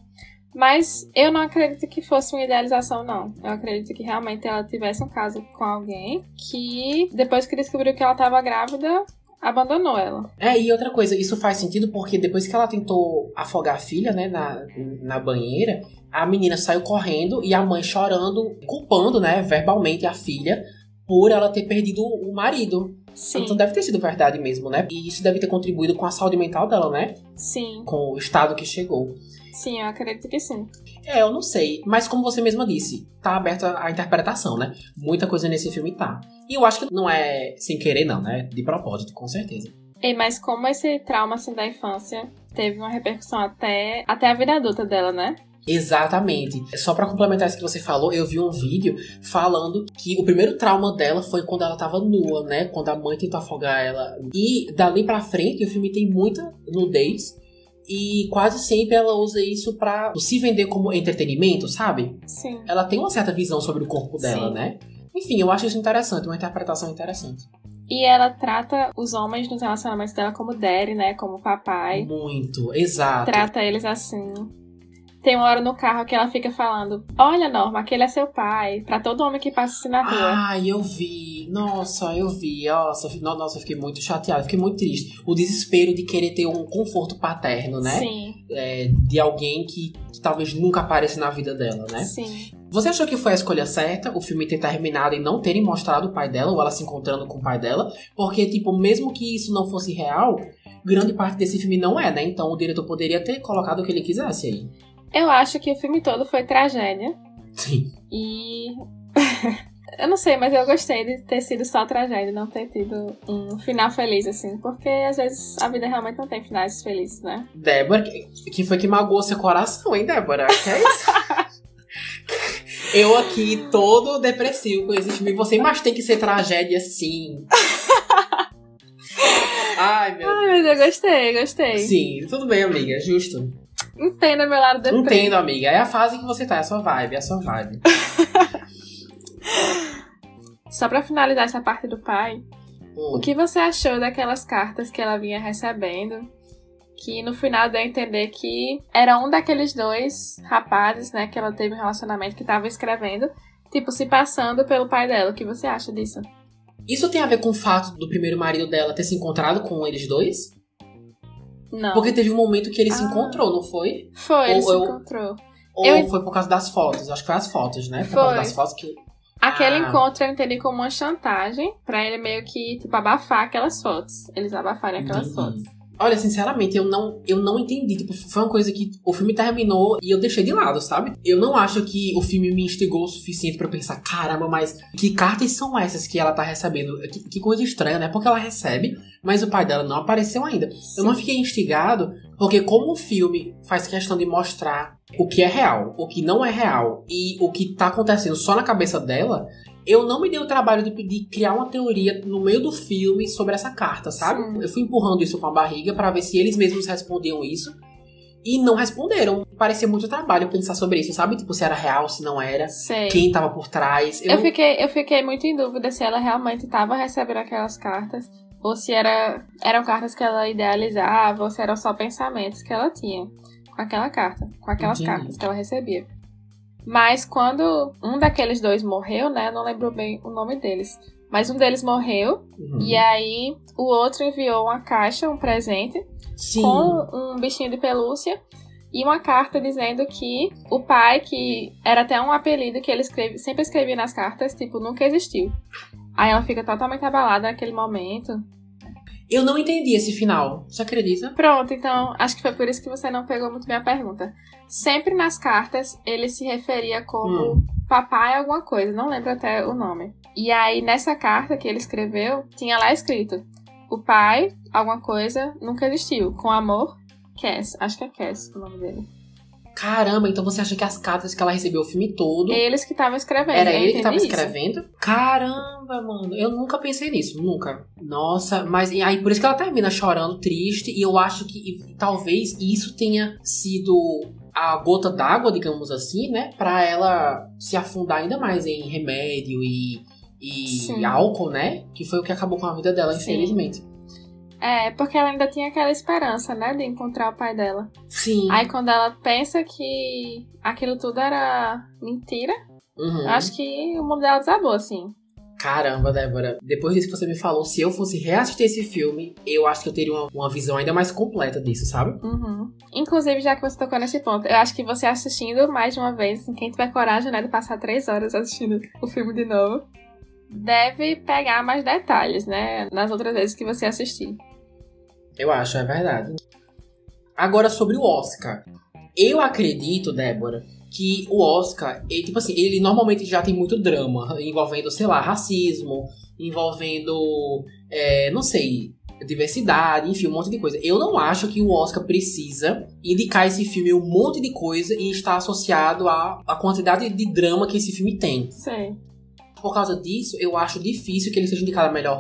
Mas eu não acredito que fosse uma idealização, não. Eu acredito que realmente ela tivesse um caso com alguém que, depois que descobriu que ela estava grávida, abandonou ela.
É, e outra coisa, isso faz sentido porque depois que ela tentou afogar a filha, né, na, na banheira, a menina saiu correndo e a mãe chorando, culpando, né, verbalmente a filha por ela ter perdido o marido.
Sim,
Então deve ter sido verdade mesmo, né? E isso deve ter contribuído com a saúde mental dela, né?
sim,
Com o estado que chegou.
sim, eu acredito que sim.
É, eu não sei. Mas como você mesma disse, tá aberta a interpretação, né? Muita coisa nesse filme tá. E eu acho que não é sem querer, não, né? De propósito, com certeza.
E, mas como esse trauma assim, da infância teve uma repercussão até, até a vida adulta dela, né?
Exatamente. Só pra complementar isso que você falou, eu vi um vídeo falando que o primeiro trauma dela foi quando ela tava nua, né? Quando a mãe tentou afogar ela. E dali pra frente, o filme tem muita nudez. E quase sempre ela usa isso pra se vender como entretenimento, sabe?
Sim.
Ela tem uma certa visão sobre o corpo dela,
Sim.
né? Enfim, eu acho isso interessante, uma interpretação interessante.
E ela trata os homens nos relacionamentos dela como daddy, né? Como papai.
Muito, exato.
Trata eles assim. Tem uma hora no carro que ela fica falando: Olha, Norma, aquele é seu pai. Pra todo homem que passa assim na rua.
Ai, eu vi. Nossa, eu vi. Nossa, nossa, eu fiquei muito chateada, fiquei muito triste. O desespero de querer ter um conforto paterno, né?
Sim,
É, de alguém que, que talvez nunca apareça na vida dela, né?
sim.
Você achou que foi a escolha certa o filme ter terminado e não terem mostrado o pai dela, ou ela se encontrando com o pai dela? Porque, tipo, mesmo que isso não fosse real, grande parte desse filme não é, né? Então o diretor poderia ter colocado o que ele quisesse aí.
Eu acho que o filme todo foi tragédia.
Sim.
E. eu não sei, mas eu gostei de ter sido só tragédia, não ter tido um final feliz, assim. Porque às vezes a vida realmente não tem finais felizes, né?
Débora, que- foi que magoou seu coração, hein, Débora? Que é isso? Eu aqui, todo depressivo com esse filme. Você, mas tem que ser tragédia, sim. Ai, meu
Ai, mas eu gostei, gostei.
Sim, tudo bem, amiga, justo.
Entenda meu lado deprê.
Entendo, amiga. É a fase que você tá, é a sua vibe, é a sua vibe.
Só pra finalizar essa parte do pai, o
Hum.
que você achou daquelas cartas que ela vinha recebendo? Que no final deu a entender que era um daqueles dois rapazes, né, que ela teve um relacionamento que tava escrevendo, tipo, se passando pelo pai dela. O que você acha disso?
Isso tem a ver com o fato do primeiro marido dela ter se encontrado com eles dois?
Não.
Porque teve um momento que ele se
Ah.
encontrou, não foi?
Foi, ele se
eu-
encontrou.
Ou
Eu-
foi por causa das fotos? Acho que foi as fotos, né? Por
Foi.
causa das fotos que.
Aquele
Ah.
encontro eu entendi como uma chantagem pra ele meio que, tipo, abafar aquelas fotos. Eles abafarem aquelas fotos.
Olha, sinceramente, eu não, eu não entendi. Tipo, foi uma coisa que o filme terminou e eu deixei de lado, sabe? Eu não acho que o filme me instigou o suficiente pra eu pensar, caramba, mas que cartas são essas que ela tá recebendo? Que, que coisa estranha, né? Porque ela recebe, mas o pai dela não apareceu ainda. Eu não fiquei instigado, porque como o filme faz questão de mostrar o que é real, o que não é real e o que tá acontecendo só na cabeça dela, eu não me dei o trabalho de, de criar uma teoria no meio do filme sobre essa carta, sabe?
Sim.
Eu fui empurrando isso com a barriga pra ver se eles mesmos respondiam isso. E não responderam. Parecia muito trabalho pensar sobre isso, sabe? Tipo, se era real, se não era.
Sei.
Quem tava por trás. Eu,
Eu fiquei, eu fiquei muito em dúvida se ela realmente estava recebendo aquelas cartas ou se era, eram cartas que ela idealizava ou se eram só pensamentos que ela tinha com aquela carta, com aquelas
Entendi.
cartas que ela recebia. Mas quando um daqueles dois morreu, né? Eu não lembro bem o nome deles. Mas um deles morreu
Uhum.
e aí o outro enviou uma caixa, um presente,
Sim.
com um bichinho de pelúcia e uma carta dizendo que o pai, que era até um apelido que ele escreve, sempre escrevia nas cartas, tipo, nunca existiu. Aí ela fica totalmente abalada naquele momento.
Eu não entendi esse final. Você acredita?
Pronto, então acho que foi por isso que você não pegou muito minha pergunta. Sempre nas cartas ele se referia como
Hum.
papai alguma coisa, não lembro até o nome. E aí nessa carta que ele escreveu, tinha lá escrito: o pai, alguma coisa, nunca existiu. Com amor, Cass. Acho que é Cass o nome dele.
Caramba, então você acha que as cartas que ela recebeu o filme todo.
Eles que estavam escrevendo.
Era ele que
entendi
tava
isso.
escrevendo? Caramba, mano. Eu nunca pensei nisso, nunca. Nossa, mas e aí por isso que ela termina chorando, triste, e eu acho que e, talvez isso tenha sido a gota d'água, digamos assim, né? Pra ela se afundar ainda mais em remédio e, e álcool, né? Que foi o que acabou com a vida dela,
Sim.
infelizmente.
É, porque ela ainda tinha aquela esperança, né, de encontrar o pai dela.
Sim.
Aí quando ela pensa que aquilo tudo era mentira,
Uhum.
eu acho que o mundo dela desabou, assim.
Caramba, Débora. Depois disso que você me falou, se eu fosse reassistir esse filme, eu acho que eu teria uma, uma visão ainda mais completa disso, sabe?
Uhum. Inclusive, já que você tocou nesse ponto, eu acho que você assistindo mais de uma vez, assim, quem tiver coragem, né, de passar três horas assistindo o filme de novo, deve pegar mais detalhes, né, nas outras vezes que você assistir.
Eu acho, é verdade. Agora sobre o Oscar. Eu acredito, Débora, que o Oscar, ele, tipo assim, ele normalmente já tem muito drama, envolvendo, sei lá, racismo, envolvendo, é, não sei, diversidade, enfim, um monte de coisa. Eu não acho que o Oscar precisa indicar esse filme um monte de coisa e estar associado à, à quantidade de drama que esse filme tem.
Sei.
Por causa disso, eu acho difícil que ele seja indicado melhor,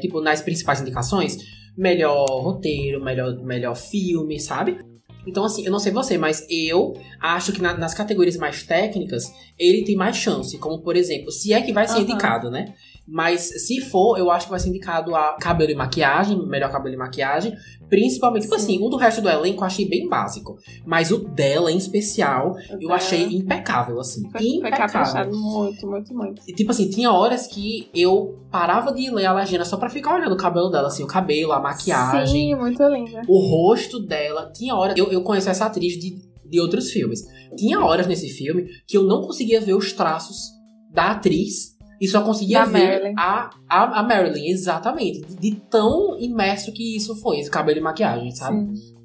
tipo, nas principais indicações, melhor roteiro, melhor, melhor filme, sabe? Então, assim, eu não sei você, mas eu acho que na- nas categorias mais técnicas, ele tem mais chance. Como, por exemplo, se é que vai ser
Aham.
indicado, né? Mas se for, eu acho que vai ser indicado a cabelo e maquiagem, melhor cabelo e maquiagem. Principalmente, tipo assim, o do resto do elenco eu achei bem básico. Mas o dela, em especial, eu achei impecável, assim.
Foi,
impecável.
caprichado muito, muito, muito.
E, tipo assim, tinha horas que eu parava de ler a legenda só pra ficar olhando o cabelo dela, assim, o cabelo, a maquiagem,
Sim, muito linda.
o rosto dela. Tinha horas. Eu, eu conheço essa atriz de, de outros filmes. Tinha horas nesse filme que eu não conseguia ver os traços da atriz. E só conseguia
Da
ver
Marilyn.
a, a, a Marilyn, exatamente. De, de tão imerso que isso foi, esse cabelo e maquiagem, sabe?
Sim.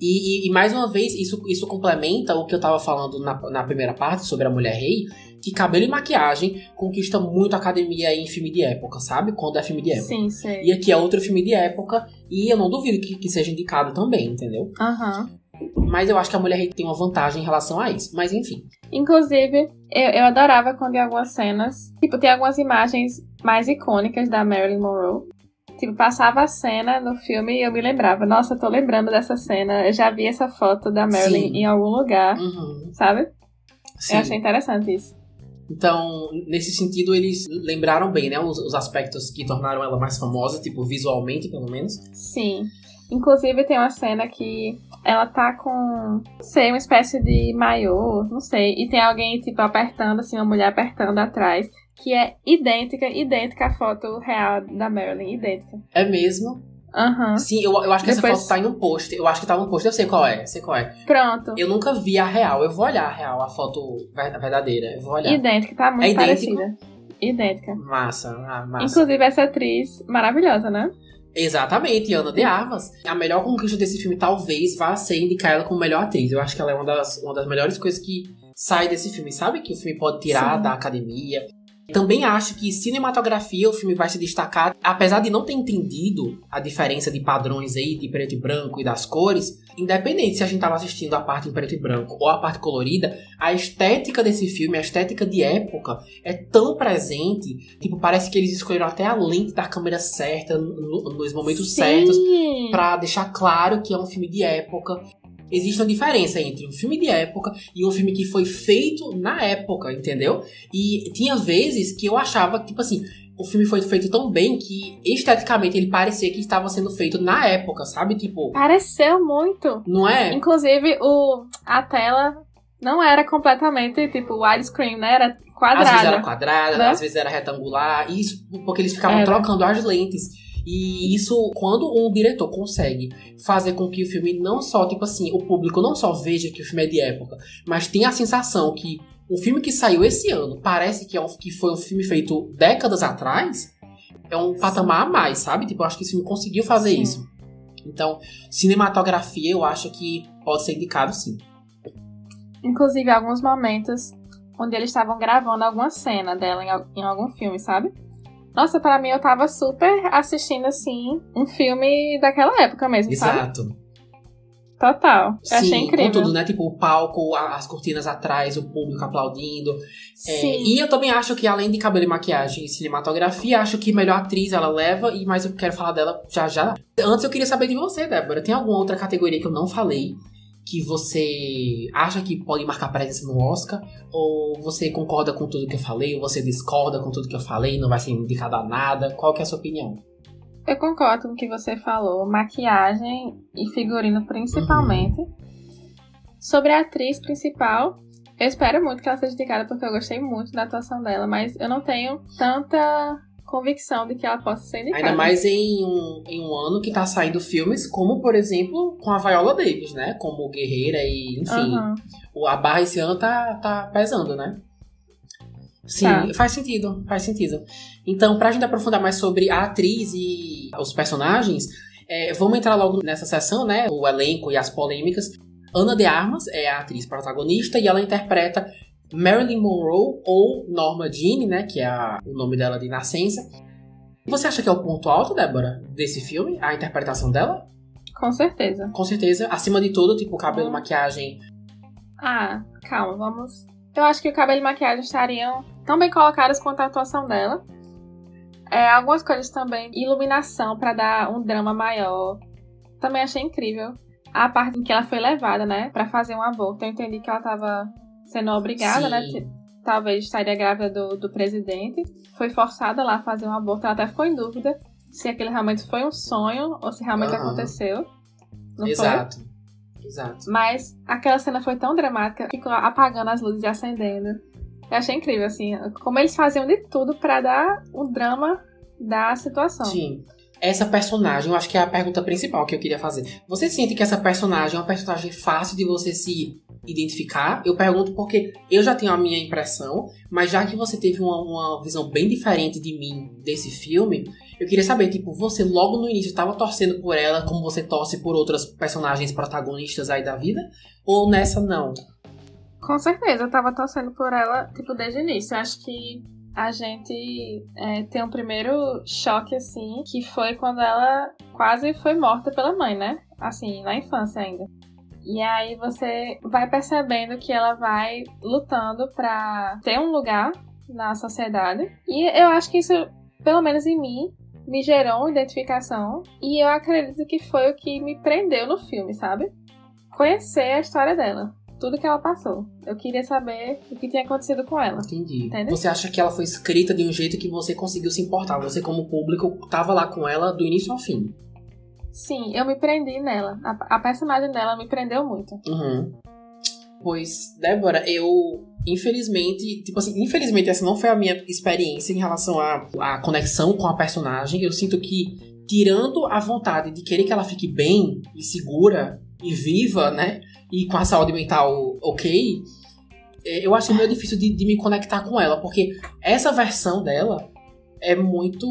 E, e- e mais uma vez, isso, isso complementa o que eu tava falando na, na primeira parte sobre a Mulher Rei, que cabelo e maquiagem conquista muito a academia em filme de época, sabe? Quando é filme de época.
Sim, sei.
E aqui é outro filme de época, e eu não duvido que, que seja indicado também, entendeu?
Aham.
Mas eu acho que a Mulher tem uma vantagem em relação a isso. Mas enfim.
Inclusive, eu, eu adorava quando em algumas cenas, tipo, tem algumas imagens mais icônicas da Marilyn Monroe. Tipo, passava a cena no filme e eu me lembrava, nossa, eu tô lembrando dessa cena, eu já vi essa foto da Marilyn
Sim.
em algum lugar,
Uhum,
sabe?
sim.
Eu achei interessante isso.
Então, nesse sentido, eles lembraram bem, né? Os, os aspectos que tornaram ela mais famosa, tipo, visualmente, pelo menos.
Sim. Inclusive tem uma cena que ela tá com, não sei, uma espécie de maiô, não sei, e tem alguém, tipo, apertando, assim, uma mulher apertando atrás, que é idêntica, idêntica à foto real da Marilyn, idêntica.
É mesmo?
Aham.
Sim, eu, eu acho que
Depois-
essa foto tá em um post. Eu acho que tá num post. Eu sei qual é, sei qual é.
Pronto.
Eu nunca vi a real. Eu vou olhar a real, a foto ver- verdadeira. Eu vou olhar.
Idêntica, tá muito
É
parecida. Idêntica.
Massa, ah, massa.
Inclusive essa atriz maravilhosa, né?
Exatamente, Ana de Armas. A melhor conquista desse filme talvez vá ser indicar ela como melhor atriz. Eu acho que ela é uma das, uma das melhores coisas que sai desse filme, sabe? Que o filme pode tirar
Sim.
da academia. Também acho que cinematografia o filme vai se destacar, apesar de não ter entendido a diferença de padrões aí, de preto e branco e das cores, independente se a gente tava assistindo a parte em preto e branco ou a parte colorida, a estética desse filme, a estética de época, é tão presente, tipo, parece que eles escolheram até a lente da câmera certa, no- nos momentos certos,
Sim.
Pra deixar claro que é um filme de época. Existe uma diferença entre um filme de época e um filme que foi feito na época, entendeu? E tinha vezes que eu achava que, tipo assim, o filme foi feito tão bem que esteticamente ele parecia que estava sendo feito na época, sabe? Tipo,
Pareceu muito.
não é?
Inclusive, o, a tela não era completamente, tipo, widescreen, né? Era
Às vezes
quadrada.
era quadrada,
né?
às vezes era retangular. Isso porque eles ficavam
Era.
trocando as lentes. E isso, quando um diretor consegue fazer com que o filme não só, tipo assim, o público não só veja que o filme é de época, mas tenha a sensação que um filme que saiu esse ano parece que, é um, que foi um filme feito décadas atrás, é um patamar a mais, sabe? Tipo, eu acho que esse filme conseguiu fazer
Sim.
isso. Então, cinematografia eu acho que pode ser indicado sim.
Inclusive, alguns momentos onde eles estavam gravando alguma cena dela em algum filme, sabe? Nossa, pra mim eu tava super assistindo, assim, um filme daquela época mesmo, sabe?
Exato.
Total. Eu achei
Sim,
incrível.
com tudo, né? Tipo, o palco, as cortinas atrás, o público aplaudindo. É,
Sim.
e eu também acho que, além de cabelo e maquiagem e cinematografia, acho que melhor atriz ela leva, e mas eu quero falar dela já já. Antes eu queria saber de você, Débora. Tem alguma outra categoria que eu não falei que você acha que pode marcar presença no Oscar? Ou você concorda com tudo que eu falei? Ou você discorda com tudo que eu falei? Não vai ser indicado a nada? Qual que é a sua opinião?
Eu concordo com o que você falou, maquiagem e figurino principalmente. Sobre a atriz principal, eu espero muito que ela seja indicada porque eu gostei muito da atuação dela, mas eu não tenho tanta convicção de que ela possa ser indicada.
Ainda mais em um, em um ano que tá saindo filmes como, por exemplo, com a Viola Davis, né? Como Guerreira e, enfim. O- A barra esse ano tá, tá pesando, né? Sim,
Tá.
faz sentido, faz sentido. Então, pra gente aprofundar mais sobre a atriz e os personagens, é, vamos entrar logo nessa sessão, né? O elenco e as polêmicas. Ana de Armas é a atriz protagonista e ela interpreta Marilyn Monroe ou Norma Jean, né? Que é a- o nome dela de nascença. Você acha que é o ponto alto, Débora, desse filme? A interpretação dela?
Com certeza.
Com certeza. Acima de tudo, tipo, cabelo, maquiagem.
Ah, calma, vamos. Eu acho que o cabelo e maquiagem estariam tão bem colocados quanto a atuação dela. É, algumas coisas também, iluminação pra dar um drama maior. Também achei incrível. A parte em que ela foi levada, né, Pra fazer um aborto. Eu entendi que ela tava sendo obrigada, né?
Sim.
t- talvez estaria grávida do, do presidente. Foi forçada lá a fazer um aborto. Ela até ficou em dúvida se aquele realmente foi um sonho ou se realmente uhum. aconteceu. Não
Exato. Foi? Exato.
Mas aquela cena foi tão dramática, ficou apagando as luzes e acendendo. Eu achei incrível, assim, como eles faziam de tudo para dar o drama da situação.
Sim. Essa personagem, eu acho que é a pergunta principal que eu queria fazer. Você sente que essa personagem é uma personagem fácil de você se identificar? Eu pergunto porque eu já tenho a minha impressão, mas já que você teve uma, uma visão bem diferente de mim desse filme, eu queria saber, tipo, você logo no início estava torcendo por ela como você torce por outras personagens protagonistas aí da vida? Ou nessa não?
Com certeza, eu tava torcendo por ela, tipo, desde o início. Eu acho que a gente é, tem um primeiro choque, assim, que foi quando ela quase foi morta pela mãe, né? Assim, na infância ainda. E aí você vai percebendo que ela vai lutando para ter um lugar na sociedade. E eu acho que isso, pelo menos em mim, me gerou uma identificação. E eu acredito que foi o que me prendeu no filme, sabe? Conhecer a história dela tudo que ela passou. Eu queria saber o que tinha acontecido com ela.
Entendi. Você acha que ela foi escrita de um jeito que você conseguiu se importar? Você, como público, tava lá com ela do início ao fim.
Sim, eu me prendi nela. A, a personagem dela me prendeu muito.
Uhum. Pois, Débora, eu infelizmente, tipo assim, infelizmente essa não foi a minha experiência em relação à, à conexão com a personagem. Eu sinto que, tirando a vontade de querer que ela fique bem e segura e viva, né? e com a saúde mental ok, é, eu acho meio difícil de, de me conectar com ela, porque essa versão dela é muito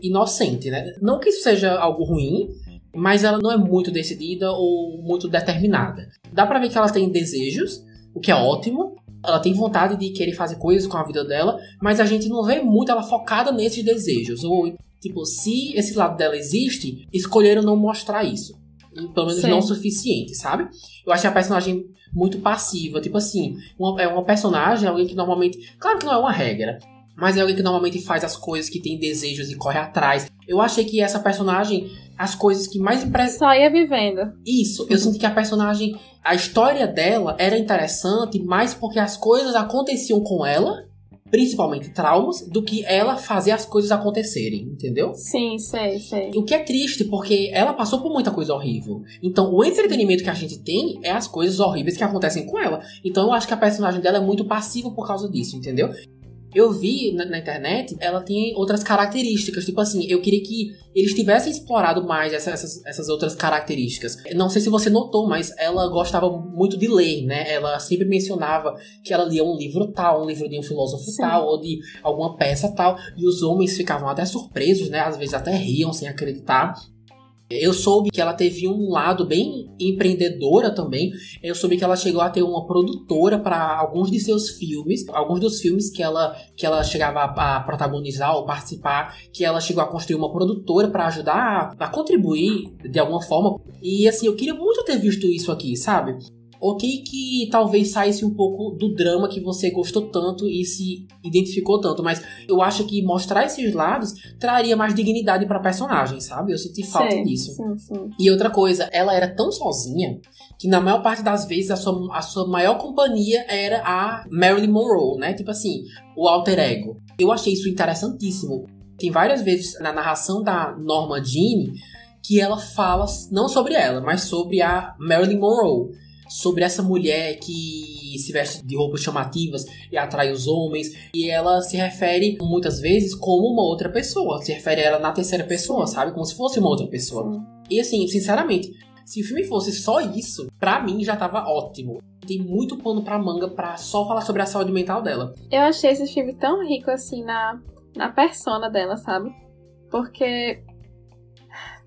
inocente, né? Não que isso seja algo ruim, mas ela não é muito decidida ou muito determinada. Dá pra ver que ela tem desejos, o que é ótimo. Ela tem vontade de querer fazer coisas com a vida dela, mas a gente não vê muito ela focada nesses desejos. Ou, tipo, se esse lado dela existe, escolheram não mostrar isso pelo menos Sim. não suficiente, sabe? Eu achei a personagem muito passiva. Tipo assim, uma, é uma personagem, alguém que normalmente. Claro que não é uma regra. Mas é alguém que normalmente faz as coisas, que tem desejos e corre atrás. Eu achei que essa personagem, as coisas que mais impressionam.
Só ia vivendo.
Isso, eu senti que a personagem, a história dela era interessante, mais porque as coisas aconteciam com ela principalmente traumas, do que ela fazer as coisas acontecerem, entendeu?
Sim, sei, sei.
O que é triste, porque ela passou por muita coisa horrível. Então, o entretenimento que a gente tem é as coisas horríveis que acontecem com ela. Então, eu acho que a personagem dela é muito passiva por causa disso, entendeu? Eu vi na, na, internet, ela tem outras características. Tipo assim, eu queria que eles tivessem explorado mais essa, essas, essas outras características. Não sei se você notou, mas ela gostava muito de ler, né? Ela sempre mencionava que ela lia um livro tal, um livro de um filósofo Sim. tal, ou de alguma peça tal. E os homens ficavam até surpresos, né? Às vezes até riam sem acreditar. Eu soube que ela teve um lado bem empreendedora também. Eu soube que ela chegou a ter uma produtora para alguns de seus filmes, alguns dos filmes que ela que ela chegava a, protagonizar ou participar, que ela chegou a construir uma produtora para ajudar a, a contribuir de alguma forma. E assim, eu queria muito ter visto isso aqui, sabe? Ok que talvez saísse um pouco do drama que você gostou tanto e se identificou tanto, mas eu acho que mostrar esses lados traria mais dignidade pra personagem, sabe? Eu senti falta sim, disso.
Sim, sim.
E outra coisa, ela era tão sozinha que na maior parte das vezes a sua, a sua maior companhia era a Marilyn Monroe, né? Tipo assim, o alter ego. Eu achei isso interessantíssimo. Tem várias vezes na narração da Norma Jean que ela fala não sobre ela, mas sobre a Marilyn Monroe sobre essa mulher que se veste de roupas chamativas e atrai os homens. E ela se refere muitas vezes como uma outra pessoa. Se refere a ela na terceira pessoa, sabe? Como se fosse uma outra pessoa. E assim, sinceramente, se o filme fosse só isso, pra mim já tava ótimo. Tem muito pano pra manga pra só falar sobre a saúde mental dela.
Eu achei esse filme tão rico assim na, na persona dela, sabe? Porque.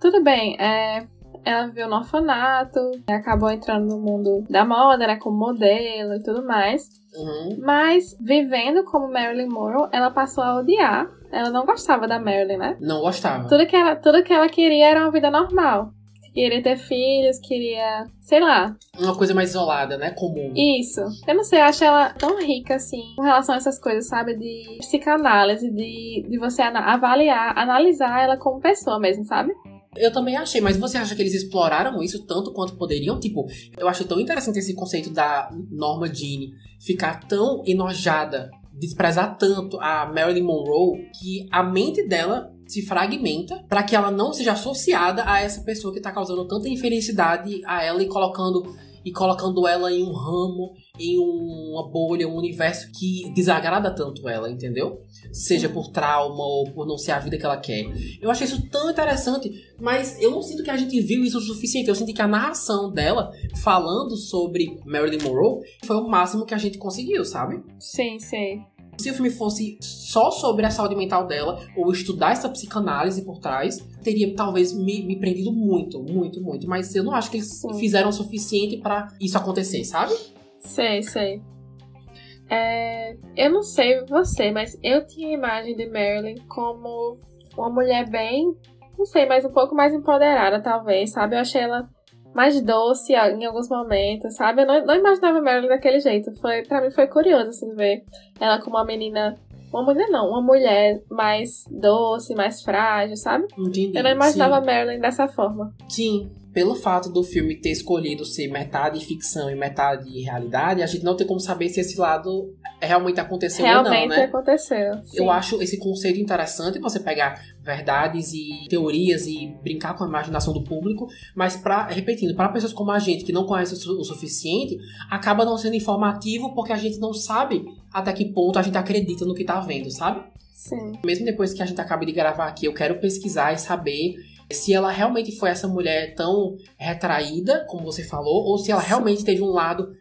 Tudo bem, é, ela viveu no orfanato, acabou entrando no mundo da moda, né, como modelo e tudo mais.
Uhum.
Mas, vivendo como Marilyn Monroe, ela passou a odiar. Ela não gostava da Marilyn, né?
Não gostava.
Tudo que ela, tudo que ela queria era uma vida normal. Queria ter filhos, queria. sei lá.
Uma coisa mais isolada, né? Comum.
Isso. Eu não sei, eu acho ela tão rica, assim, com relação a essas coisas, sabe? De psicanálise, de, de você avaliar, analisar ela como pessoa mesmo, sabe?
Eu também achei, mas você acha que eles exploraram isso tanto quanto poderiam? Tipo, eu acho tão interessante esse conceito da Norma Jean ficar tão enojada, desprezar tanto a Marilyn Monroe, que a mente dela se fragmenta para que ela não seja associada a essa pessoa que tá causando tanta infelicidade a ela e colocando e colocando ela em um ramo, em uma bolha, um universo que desagrada tanto ela, entendeu? Seja por trauma ou por não ser a vida que ela quer. Eu achei isso tão interessante, mas eu não sinto que a gente viu isso o suficiente. Eu sinto que a narração dela falando sobre Marilyn Monroe foi o máximo que a gente conseguiu, sabe?
Sim, sim.
Se o filme fosse só sobre a saúde mental dela, ou estudar essa psicanálise por trás, teria talvez me, me prendido muito, muito, muito. Mas eu não acho que eles Sim. fizeram o suficiente para isso acontecer, sabe?
Sei, sei. É, eu não sei você, mas eu tinha a imagem de Marilyn como uma mulher bem, não sei, mas um pouco mais empoderada, talvez, sabe? Eu achei ela mais doce em alguns momentos, sabe? Eu não, não imaginava Marilyn daquele jeito. Foi, pra mim foi curioso, assim, ver ela como uma menina. Uma mulher não, uma mulher mais doce, mais frágil, sabe?
Entendi.
Eu não imaginava sim. Marilyn dessa forma.
Sim, pelo fato do filme ter escolhido ser metade ficção e metade realidade, a gente não tem como saber se esse lado realmente aconteceu
realmente
ou não, né?
aconteceu.
Sim. Eu acho esse conceito interessante você pegar verdades e teorias e brincar com a imaginação do público, mas para repetindo, para pessoas como a gente que não conhece o suficiente, acaba não sendo informativo porque a gente não sabe até que ponto a gente acredita no que tá vendo, sabe?
Sim.
Mesmo depois que a gente acaba de gravar aqui, eu quero pesquisar e saber se ela realmente foi essa mulher tão retraída, como você falou, ou se ela realmente teve um lado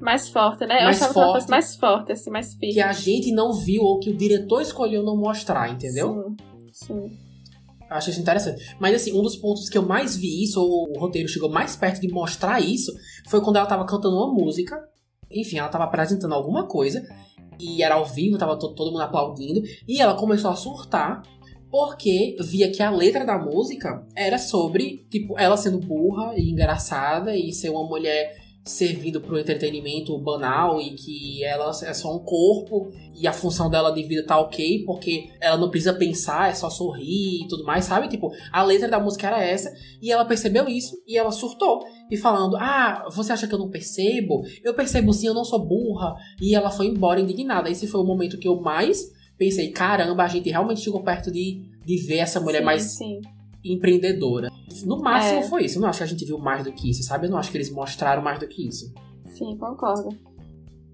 mais forte, né?
Mais
eu achava
forte,
que ela fosse mais forte, assim, mais firme.
Que a gente não viu ou que o diretor escolheu não mostrar, entendeu?
Sim, sim.
Acho isso interessante. Mas assim, um dos pontos que eu mais vi isso, ou o roteiro chegou mais perto de mostrar isso, foi quando ela tava cantando uma música. Enfim, ela tava apresentando alguma coisa. E era ao vivo, tava todo mundo aplaudindo. E ela começou a surtar porque via que a letra da música era sobre, tipo, ela sendo burra e engraçada e ser uma mulher servindo para o entretenimento banal e que ela é só um corpo e a função dela de vida tá ok porque ela não precisa pensar, é só sorrir e tudo mais, sabe? Tipo, a letra da música era essa e ela percebeu isso e ela surtou e falando: Ah, você acha que eu não percebo? Eu percebo sim, eu não sou burra. E ela foi embora indignada. Esse foi o momento que eu mais pensei: caramba, a gente realmente chegou perto de, de ver essa mulher
sim,
mais.
Sim
empreendedora. No máximo
É.
foi isso. Eu não acho que a gente viu mais do que isso, sabe? Eu não acho que eles mostraram mais do que isso.
Sim, concordo.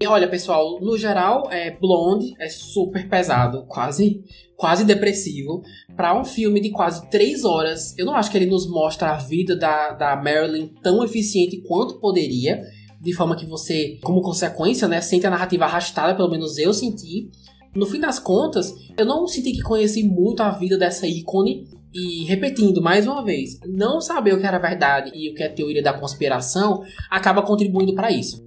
E olha, pessoal, no geral, é Blonde é super pesado, quase quase depressivo. Pra um filme de quase três horas, eu não acho que ele nos mostra a vida da, da Marilyn tão eficiente quanto poderia. De forma que você, como consequência, né, sente a narrativa arrastada, pelo menos eu senti. No fim das contas, eu não senti que conheci muito a vida dessa ícone. E repetindo mais uma vez, não saber o que era verdade e o que é teoria da conspiração acaba contribuindo para isso.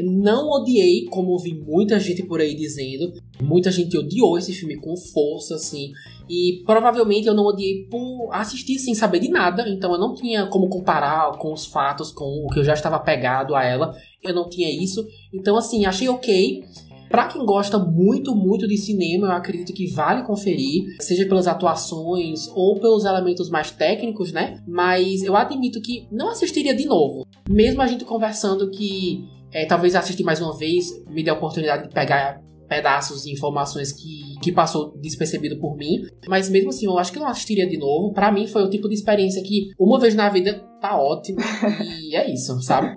Não odiei, como vi muita gente por aí dizendo. Muita gente odiou esse filme com força, assim. E provavelmente eu não odiei por assistir sem saber de nada. Então eu não tinha como comparar com os fatos, com o que eu já estava pegado a ela. Eu não tinha isso. Então, assim, achei ok. Pra quem gosta muito, muito de cinema, eu acredito que vale conferir, seja pelas atuações ou pelos elementos mais técnicos, né? Mas eu admito que não assistiria de novo. Mesmo a gente conversando que é, talvez assistir mais uma vez me dê a oportunidade de pegar pedaços de informações que, que passou despercebido por mim. Mas mesmo assim, eu acho que não assistiria de novo. Pra mim, foi o tipo de experiência que uma vez na vida tá ótimo. e é isso, sabe?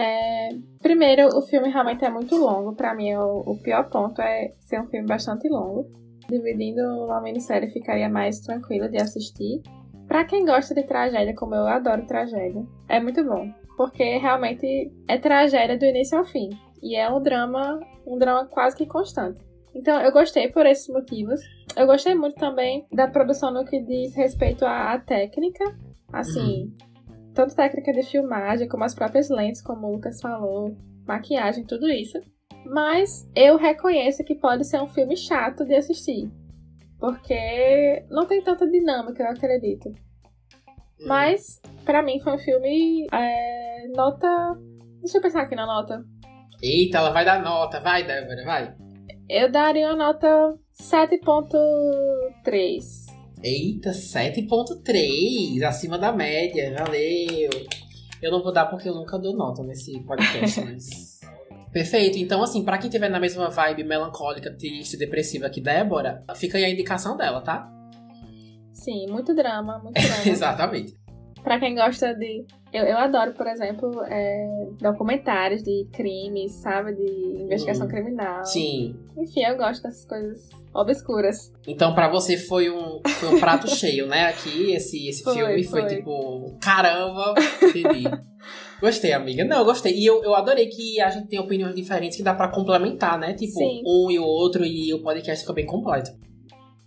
É, primeiro, o filme realmente é muito longo. Pra mim, o, o pior ponto é ser um filme bastante longo. Dividindo uma minissérie ficaria mais tranquilo de assistir. Pra quem gosta de tragédia, como eu adoro tragédia, é muito bom. Porque realmente é tragédia do início ao fim. E é um drama, um drama quase que constante. Então eu gostei por esses motivos. Eu gostei muito também da produção no que diz respeito à, à técnica. Assim, tanto técnica de filmagem, como as próprias lentes, como o Lucas falou, maquiagem, tudo isso. Mas eu reconheço que pode ser um filme chato de assistir. Porque não tem tanta dinâmica, eu acredito. Mas, pra mim, foi um filme. é, nota. Deixa eu pensar aqui na nota.
Eita, ela vai dar nota. Vai, Débora, vai.
Eu daria uma nota 7.3.
Eita, 7.3, acima da média, valeu. Eu não vou dar porque eu nunca dou nota nesse podcast, mas... Perfeito. Então, assim, para quem tiver na mesma vibe melancólica, triste, depressiva que Débora, fica aí a indicação dela, tá?
Sim, muito drama, muito drama.
Exatamente.
Pra quem gosta de. Eu, eu adoro, por exemplo, é, documentários de crimes, sabe? De investigação
Hum.
criminal.
Sim.
Enfim, eu gosto dessas coisas obscuras.
Então, pra você foi um, foi um prato cheio, né? Aqui, esse, esse
Foi,
filme foi,
foi.
tipo, caramba, entendi. Gostei, amiga. Não, eu gostei. E eu, eu adorei que a gente tem opiniões diferentes que dá pra complementar, né? Tipo,
Sim.
um e o outro, e o podcast fica bem completo.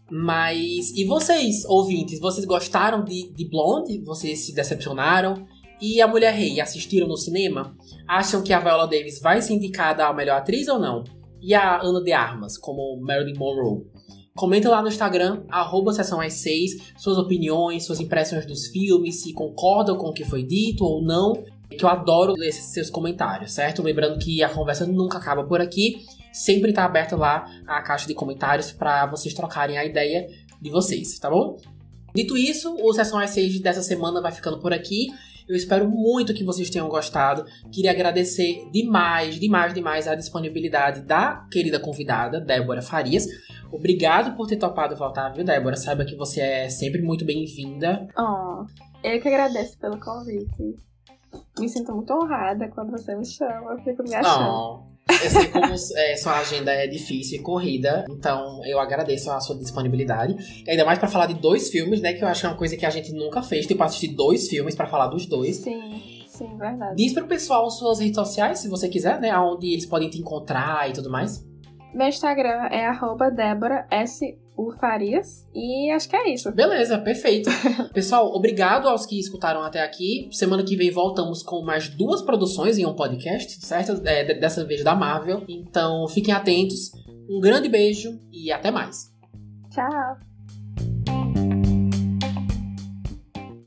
Mas, e vocês, ouvintes, vocês gostaram de, de Blonde? Vocês se decepcionaram? E a Mulher Rei, assistiram no cinema? Acham que a Viola Davis vai ser indicada a melhor atriz ou não? E a Ana de Armas, como Marilyn Monroe? Comenta lá no Instagram, arroba sessão às 6, suas opiniões, suas impressões dos filmes, se concordam com o que foi dito ou não. Que eu adoro ler seus comentários, certo? Lembrando que a conversa nunca acaba por aqui. Sempre tá aberta lá a caixa de comentários para vocês trocarem a ideia de vocês, tá bom? Dito isso, o Sessão às 6 dessa semana vai ficando por aqui. Eu espero muito que vocês tenham gostado. Queria agradecer demais, demais, demais a disponibilidade da querida convidada, Débora Farias. Obrigado por ter topado voltar, viu, Débora? Saiba que você é sempre muito bem-vinda.
Oh, eu que agradeço pelo convite. Me sinto muito honrada quando você me chama, eu fico me achando.
Não. Eu sei como é, sua agenda é difícil e corrida, então eu agradeço a sua disponibilidade. Ainda mais pra falar de dois filmes, né? Que eu acho que é uma coisa que a gente nunca fez, tipo, assistir dois filmes pra falar dos dois.
Sim, sim, verdade.
Diz pro pessoal suas redes sociais, se você quiser, né? Onde eles podem te encontrar e tudo mais.
Meu Instagram é arroba Débora S. U. Farias. E acho que é isso.
Beleza, perfeito. Pessoal, obrigado aos que escutaram até aqui. Semana que vem voltamos com mais duas produções em um podcast, certo? É, de- dessa vez da Marvel. Então fiquem atentos. Um grande beijo e até mais.
Tchau.